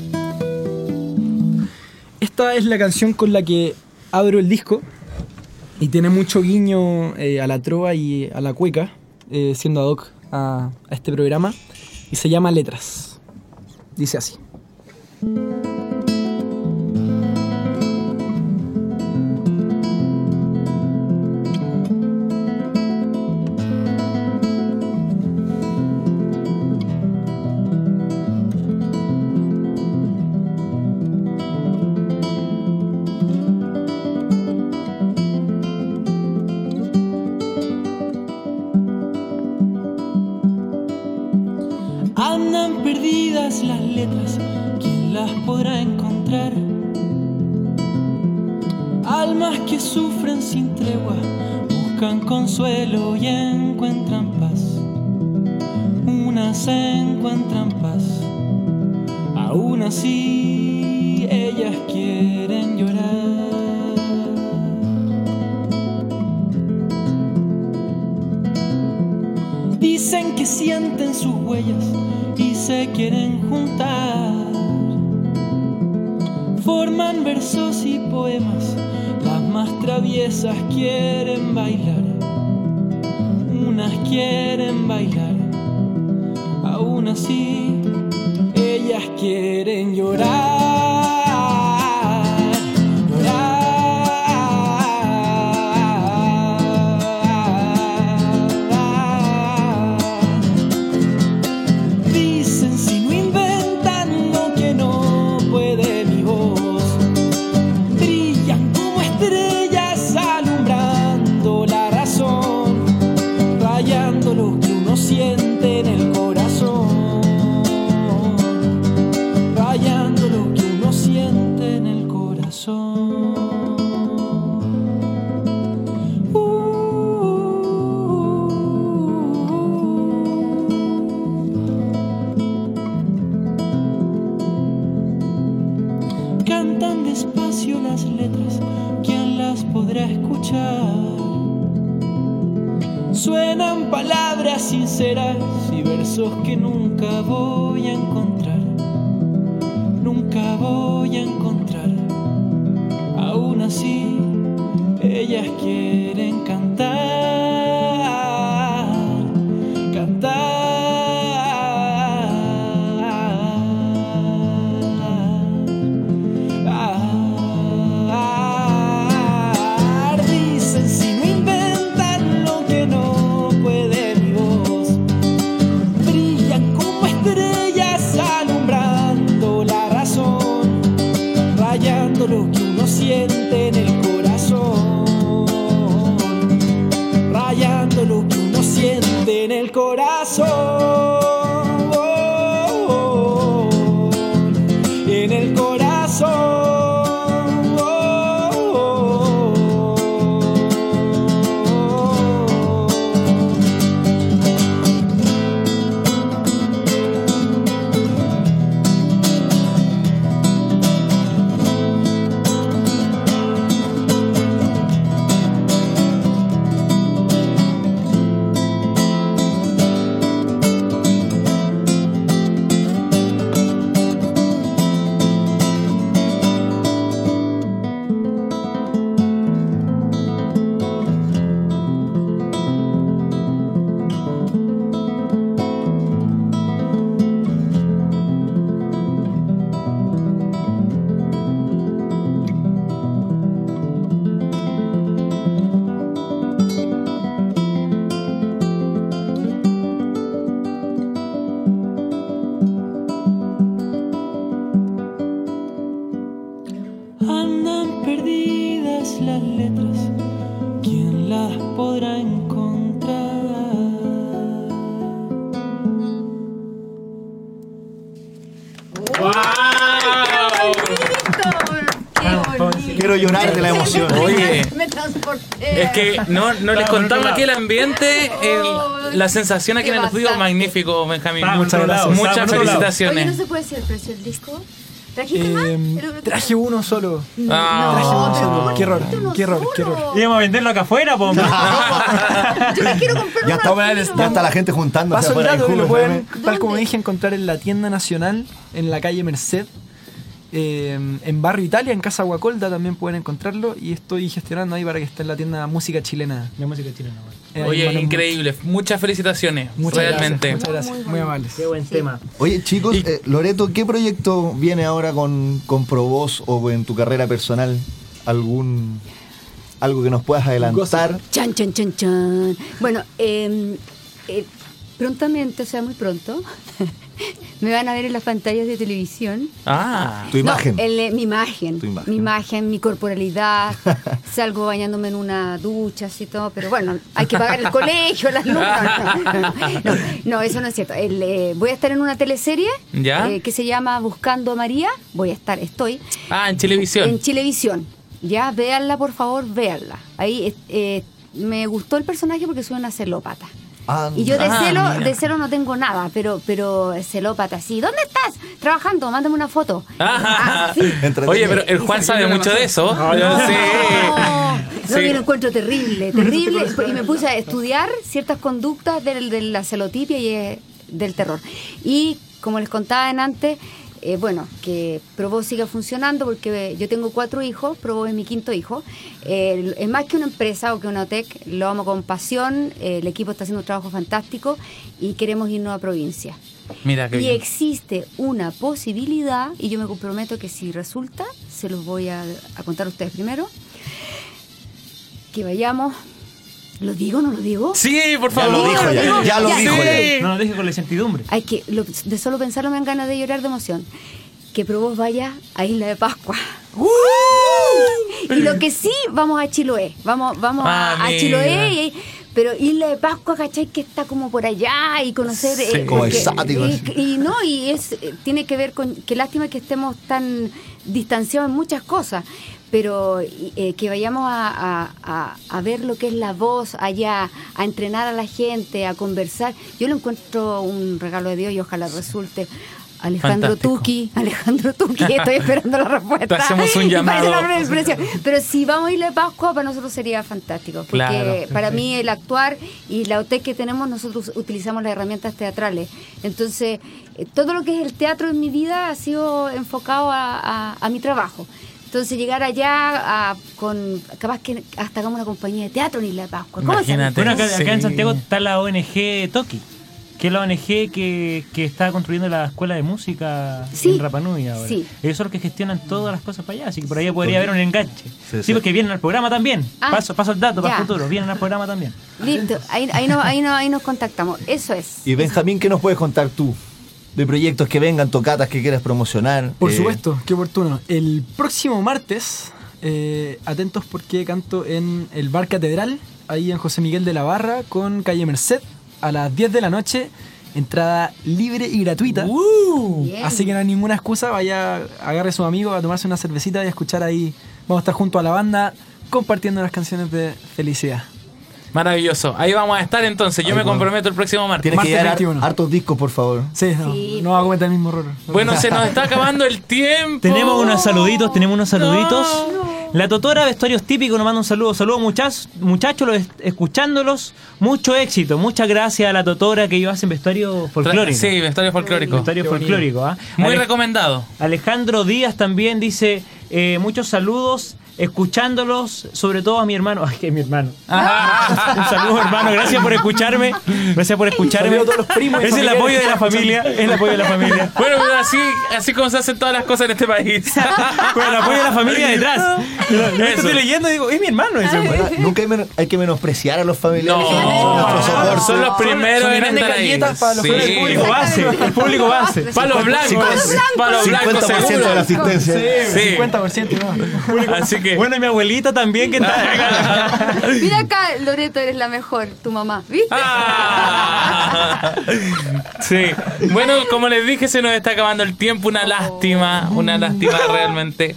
Esta es la canción con la que abro el disco y tiene mucho guiño eh, a la trova y a la cueca, eh, siendo ad hoc a, a este programa, y se llama Letras. Dice así. Traviesas quieren llenan palabras sinceras y versos que nunca voy a encontrar. Nunca voy a encontrar. Aún así, ellas quieren cantar. Llorar de la emoción. Oye. Me transporté. Es que no, no les contamos aquí el ambiente, el- la sensación aquí en el estudio, magnífico, Benjamín. Muchas gracias. Muchas lado. Oye, no felicitaciones. se puede decir el precio del disco. Eh, Pero- traje uno solo. Ah. Traje uno solo. ¿por Qué error, qué error, qué error. Íbamos a venderlo acá afuera, po. Yo me quiero comprar Ya está, ya la gente juntando. Paso el dato que lo pueden, tal como dije, encontrar en la tienda nacional, en la calle Merced. Eh, en Barrio Italia, en Casa Guacolda también pueden encontrarlo. Y estoy gestionando ahí para que esté en la tienda Música Chilena. La música chilena, güey. Eh, Oye, increíble. Muchas felicitaciones. Muchas realmente. Gracias, muchas gracias. Muy amables. Qué buen tema. Oye, chicos, Y- eh, Loreto, ¿qué proyecto viene ahora con, con Provoz o en tu carrera personal? ¿Algún algo que nos puedas adelantar? Chan, chan, chan, chan. Bueno, eh, eh, prontamente, o sea, muy pronto, me van a ver en las pantallas de televisión. Ah. Tu imagen. No, el, eh, mi imagen, Tu imagen. Mi imagen, mi corporalidad. Salgo bañándome en una ducha, así todo. Pero bueno, hay que pagar el colegio, las lunas. No, no, eso no es cierto. El, eh, voy a estar en una teleserie ¿Ya? eh, que se llama Buscando a María. Voy a estar, estoy. Ah, en televisión. En Chilevisión. Ya, véanla, por favor, véanla. Ahí eh, eh, me gustó el personaje porque soy una celópata. Y yo de Ah, celo, de celo no tengo nada, pero, pero celópata, sí. ¿Dónde estás? Trabajando, mándame una foto. Ah. Ah, sí. Oye, pero el Juan sabe mucho de eso. No, Sí. no, Sí. yo lo encuentro terrible, terrible. Y me puse a estudiar ciertas conductas del- de, la celotipia y eh, del terror. Y como les contaba en antes, eh, bueno, que Provo siga funcionando porque yo tengo cuatro hijos, Provo es mi quinto hijo. Eh, es más que una empresa o que una OTEC, lo amo con pasión, eh, el equipo está haciendo un trabajo fantástico y queremos irnos a provincia. Mira qué Y bien. existe una posibilidad, y yo me comprometo que si resulta, se los voy a, a contar a ustedes primero, que vayamos, ¿lo digo o no lo digo? Sí, por Ya favor. lo dijo ya, ya lo Ya, dijo sí. ya. No nos deje con la incertidumbre. Hay que, lo- de solo pensarlo me dan ganas de llorar de emoción. Que Probos vaya a Isla de Pascua. Y lo que sí, vamos a Chiloé. Vamos, vamos Ah, a, a mira. Chiloé. y- pero Isla de Pascua, ¿cachai? Que está como por allá y conocer. Sí. Como porque- exótico, y, así. y no, y es eh, tiene que ver con. Qué lástima que estemos tan distanciados en muchas cosas, pero eh, que vayamos a, a- a- ver lo que es la voz allá, a entrenar a la gente, a conversar, yo lo encuentro un regalo de Dios y ojalá resulte. Alejandro Fantástico. Tuki, Alejandro Tuki, estoy esperando la respuesta. Te hacemos un llamado. Pero si vamos a ir a Pascua, para nosotros sería fantástico. Porque Claro. para mí el actuar y la OT que tenemos, nosotros utilizamos las herramientas teatrales. Entonces, eh, todo lo que es el teatro en mi vida ha sido enfocado a, a- a mi trabajo. Entonces, llegar allá a- con. Capaz que hasta hagamos una compañía de teatro en Isla de Pascua. ¿Cómo? Imagínate. Bueno, acá, acá en. Santiago está la ONG Toki, que es la ONG que, que está construyendo la escuela de música Sí. en Rapanui ahora. Sí. Ellos son los que gestionan todas las cosas para allá, así que por ahí podría haber un enganche. Sí, Sí, sí. porque vienen al programa también. Ah, paso, paso el dato para ya. el futuro, vienen al programa también. Listo, ahí, ahí, nos, ahí, nos, ahí nos contactamos. Eso es. Y Benjamín, ¿qué nos puedes contar tú? De proyectos que vengan, tocatas que quieras promocionar. Por Eh, supuesto, qué oportuno. El próximo martes, eh, atentos porque canto en el Bar Catedral, ahí en José Miguel de la Barra, con Calle Merced, a las 10 de la noche. Entrada libre y gratuita. Bien. Así que no hay ninguna excusa, vaya, agarre a su amigo a tomarse una cervecita y a escuchar ahí. Vamos a estar junto a la banda compartiendo las canciones de felicidad. Maravilloso. Ahí vamos a estar entonces. Yo me comprometo el próximo martes. Tienes que Martes 21. hartos discos, por favor. Sí, no, Sí. no va a cometer el mismo error. Bueno, se nos está acabando el tiempo. Tenemos unos saluditos, tenemos unos saluditos. No. La Totora, vestuarios típicos, nos manda un saludo. Saludos muchachos, muchachos, los escuchándolos. Mucho éxito. Muchas gracias a la Totora que ellos hacen vestuario folclórico. Sí, vestuario folclórico. Vestuario folclórico, ¿ah? Muy Ale- recomendado. Alejandro Díaz también dice eh, muchos saludos, escuchándolos, sobre todo a mi hermano. Ay, que es mi hermano. Un saludo, hermano. Gracias por escucharme. Gracias por escucharme. Todos los primos Es el apoyo de la familia. Es el apoyo de la familia. Bueno, pero así, así como se hacen todas las cosas en este país. Con el apoyo de la familia detrás. Yo estoy leyendo y digo, es mi hermano ese. Bueno, nunca hay, hay que menospreciar a los familiares. No, son son los primeros son en grandes estar ahí. para los Sí. El público base. El público base. Palos blancos. Palos blancos 50% de seguro. la asistencia. Sí. 50% no. Así que. Bueno, y mi abuelita también que está. Mira acá, Loreto, eres la mejor, tu mamá. ¿Viste? Ah. Sí. Bueno, como les dije, se nos está acabando el tiempo. Una lástima. Una lástima realmente.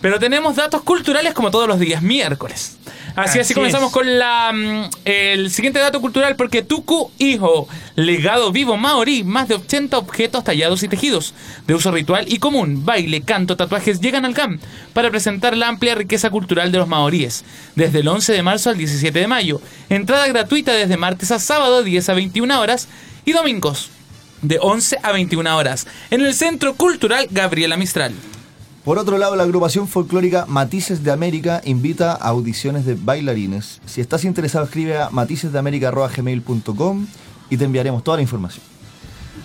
Pero tenemos datos culturales como todos los días, miércoles. Así, así, Así comenzamos es. con la, mm, el siguiente dato cultural porque Tuku Hijo, legado vivo maorí, más de 80 objetos tallados y tejidos de uso ritual y común, baile, canto, tatuajes llegan al CAM para presentar la amplia riqueza cultural de los maoríes, desde el 11 de marzo al 17 de mayo. Entrada gratuita desde martes a sábado 10 a 21 horas y domingos de 11 a 21 horas en el Centro Cultural Gabriela Mistral. Por otro lado, la agrupación folclórica Matices de América invita a audiciones de bailarines. Si estás interesado, escribe a maticesdeamerica.gmail.com y te enviaremos toda la información.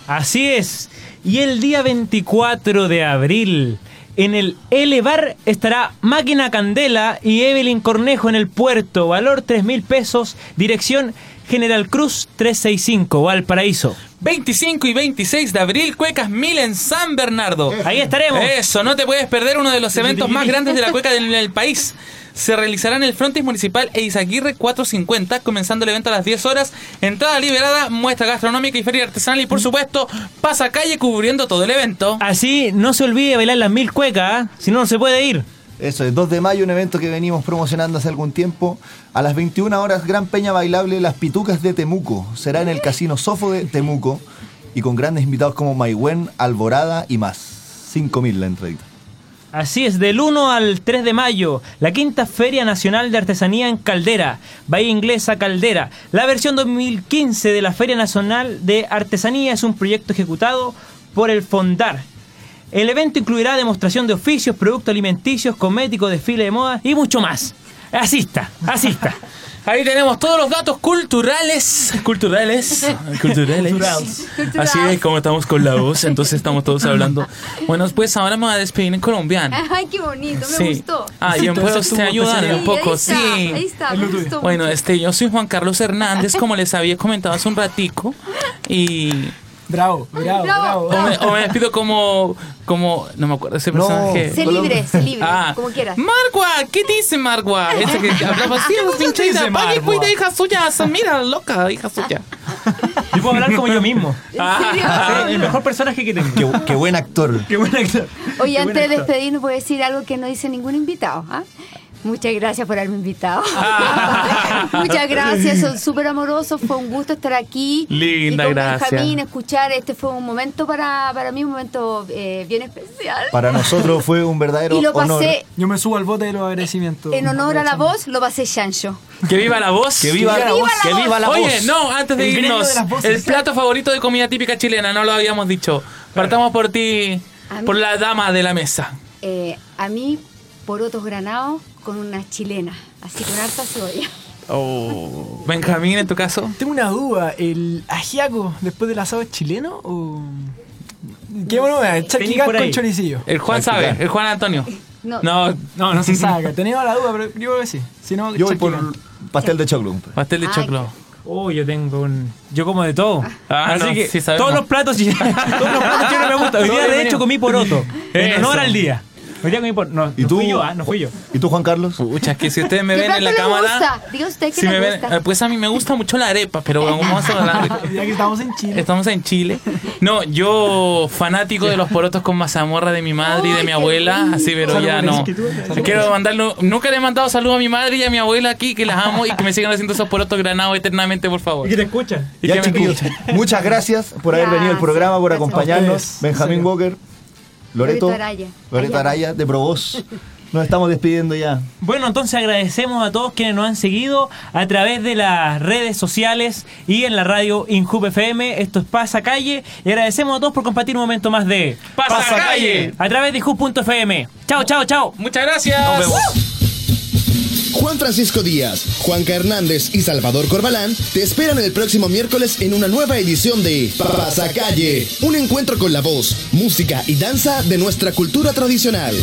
Así es. Y el día 24 de abril, en el Elevar estará Máquina Candela y Evelyn Cornejo en el puerto. Valor 3 mil pesos. Dirección General Cruz 365, Valparaíso. 25 y 26 de abril, Cuecas Mil en San Bernardo. Ahí estaremos. Eso, no te puedes perder uno de los eventos más grandes de la cueca del, del país. Se realizará en el Frontis Municipal Eizaguirre 450, comenzando el evento a las 10 horas. Entrada liberada, muestra gastronómica y feria artesanal y por supuesto, pasa calle cubriendo todo el evento. Así no se olvide bailar las mil cuecas, ¿ah? si no, no se puede ir. Eso es 2 de mayo, un evento que venimos promocionando hace algún tiempo. A las 21 horas, Gran Peña Bailable Las Pitucas de Temuco. Será en el Casino Sofo de Temuco y con grandes invitados como Maigüen, Alborada y más. 5.000 la entradita. Así es, del 1 al 3 de mayo, la quinta Feria Nacional de Artesanía en Caldera, Bahía Inglesa Caldera. La versión 2015 de la Feria Nacional de Artesanía es un proyecto ejecutado por el Fondar. El evento incluirá demostración de oficios, productos alimenticios, cosméticos, desfile de moda y mucho más. Asista, asista. Ahí tenemos todos los datos culturales. Culturales. Culturales. Así es como estamos con la voz, entonces estamos todos hablando. Bueno, pues ahora me voy a despedir en colombiano. Ay, qué bonito, me Sí. gustó. Ah, yo puedo usted ayudarme un poco, ahí está, sí. Ahí está, Es me gustó Bueno, este, yo soy Juan Carlos Hernández, como les había comentado hace un ratico. Y. Bravo, bravo, Bravo. O me, o me despido como. como. No me acuerdo ese No. personaje. Sé libre, sé libre, Ah, como quieras. Margua, ¿qué dice Margua? Ese que hablaba así, pinchita. dice Vaya, cuida, hija suya. Mira, loca, hija suya. Yo puedo hablar como yo mismo. ¿En serio? Sí, el mejor personaje que tengo. Qué, qué buen actor. Qué buen actor. Oye, Qué buen antes de actor. despedirnos, voy a decir algo que no dice ningún invitado. ¿ah? Muchas gracias por haberme invitado. Muchas gracias, son súper amorosos. Fue un gusto estar aquí. Linda, y con gracias. Benjamín, escuchar. Este fue un momento para, para mí, un momento eh, bien especial. Para nosotros fue un verdadero Y lo honor. pasé, Yo me subo al bote de los agradecimientos. en honor a la voz, lo pasé chancho. Que viva la voz. Que viva, Que viva la que voz. viva la Oye, voz. no, antes de El irnos, de el plato favorito de comida típica chilena, no lo habíamos dicho. Partamos por ti, por la dama de la mesa. Eh, a mí, porotos granados con una chilena, así con harta cebolla. Oh. Benjamín, en tu caso. Tengo una duda, ¿el ajiaco después del asado es chileno o...? Qué bueno, ahí. con choricillo. El Juan sabe, el Juan Antonio. No, No, No, no se saca. Tenía la duda, pero yo creo que sí. Si no, Yo voy por pastel de choclo. pastel de Ay, choclo. Oh, yo tengo un. Yo como de todo. Ah, Así no, que sí todos los platos todos los platos chilenos me gustan. Hoy día de hecho comí poroto. En honor al día. Hoy día comí poroto. No, ¿Y no tú? fui yo, ah, no fui yo. ¿Y tú, Juan Carlos? Pucha, es que si ustedes me ¿Qué ven en la le cámara. gusta? Diga usted si le me ven, gusta. pues a mí me gusta mucho la arepa, pero vamos a hablar, Ya que estamos en Chile. estamos en Chile. No, yo fanático de los porotos con mazamorra de mi madre y de mi abuela, así, pero ya no. Quiero mandarlo, nunca le he mandado saludos a mi madre y a mi abuela aquí, que las amo y que me sigan haciendo esos porotos granados eternamente, por favor. te escuchan. Y Ya, que me muchas gracias por haber venido al programa, por Gracias acompañarnos. Benjamín. Walker, Loreto, Loreto Araya. Loreto Araya, de Probos. Nos estamos despidiendo ya. Bueno, entonces agradecemos a todos quienes nos han seguido a través de las redes sociales y en la radio Injup FM. Esto es Pasa Calle. Y agradecemos a todos por compartir un momento más de ¡Pasa calle! a través de Injup.fm. Chao, chao, chao. Muchas gracias. Nos vemos. Juan Francisco Díaz, Juanca Hernández y Salvador Corbalán te esperan el próximo miércoles en una nueva edición de Pasacalle, un encuentro con la voz, música y danza de nuestra cultura tradicional.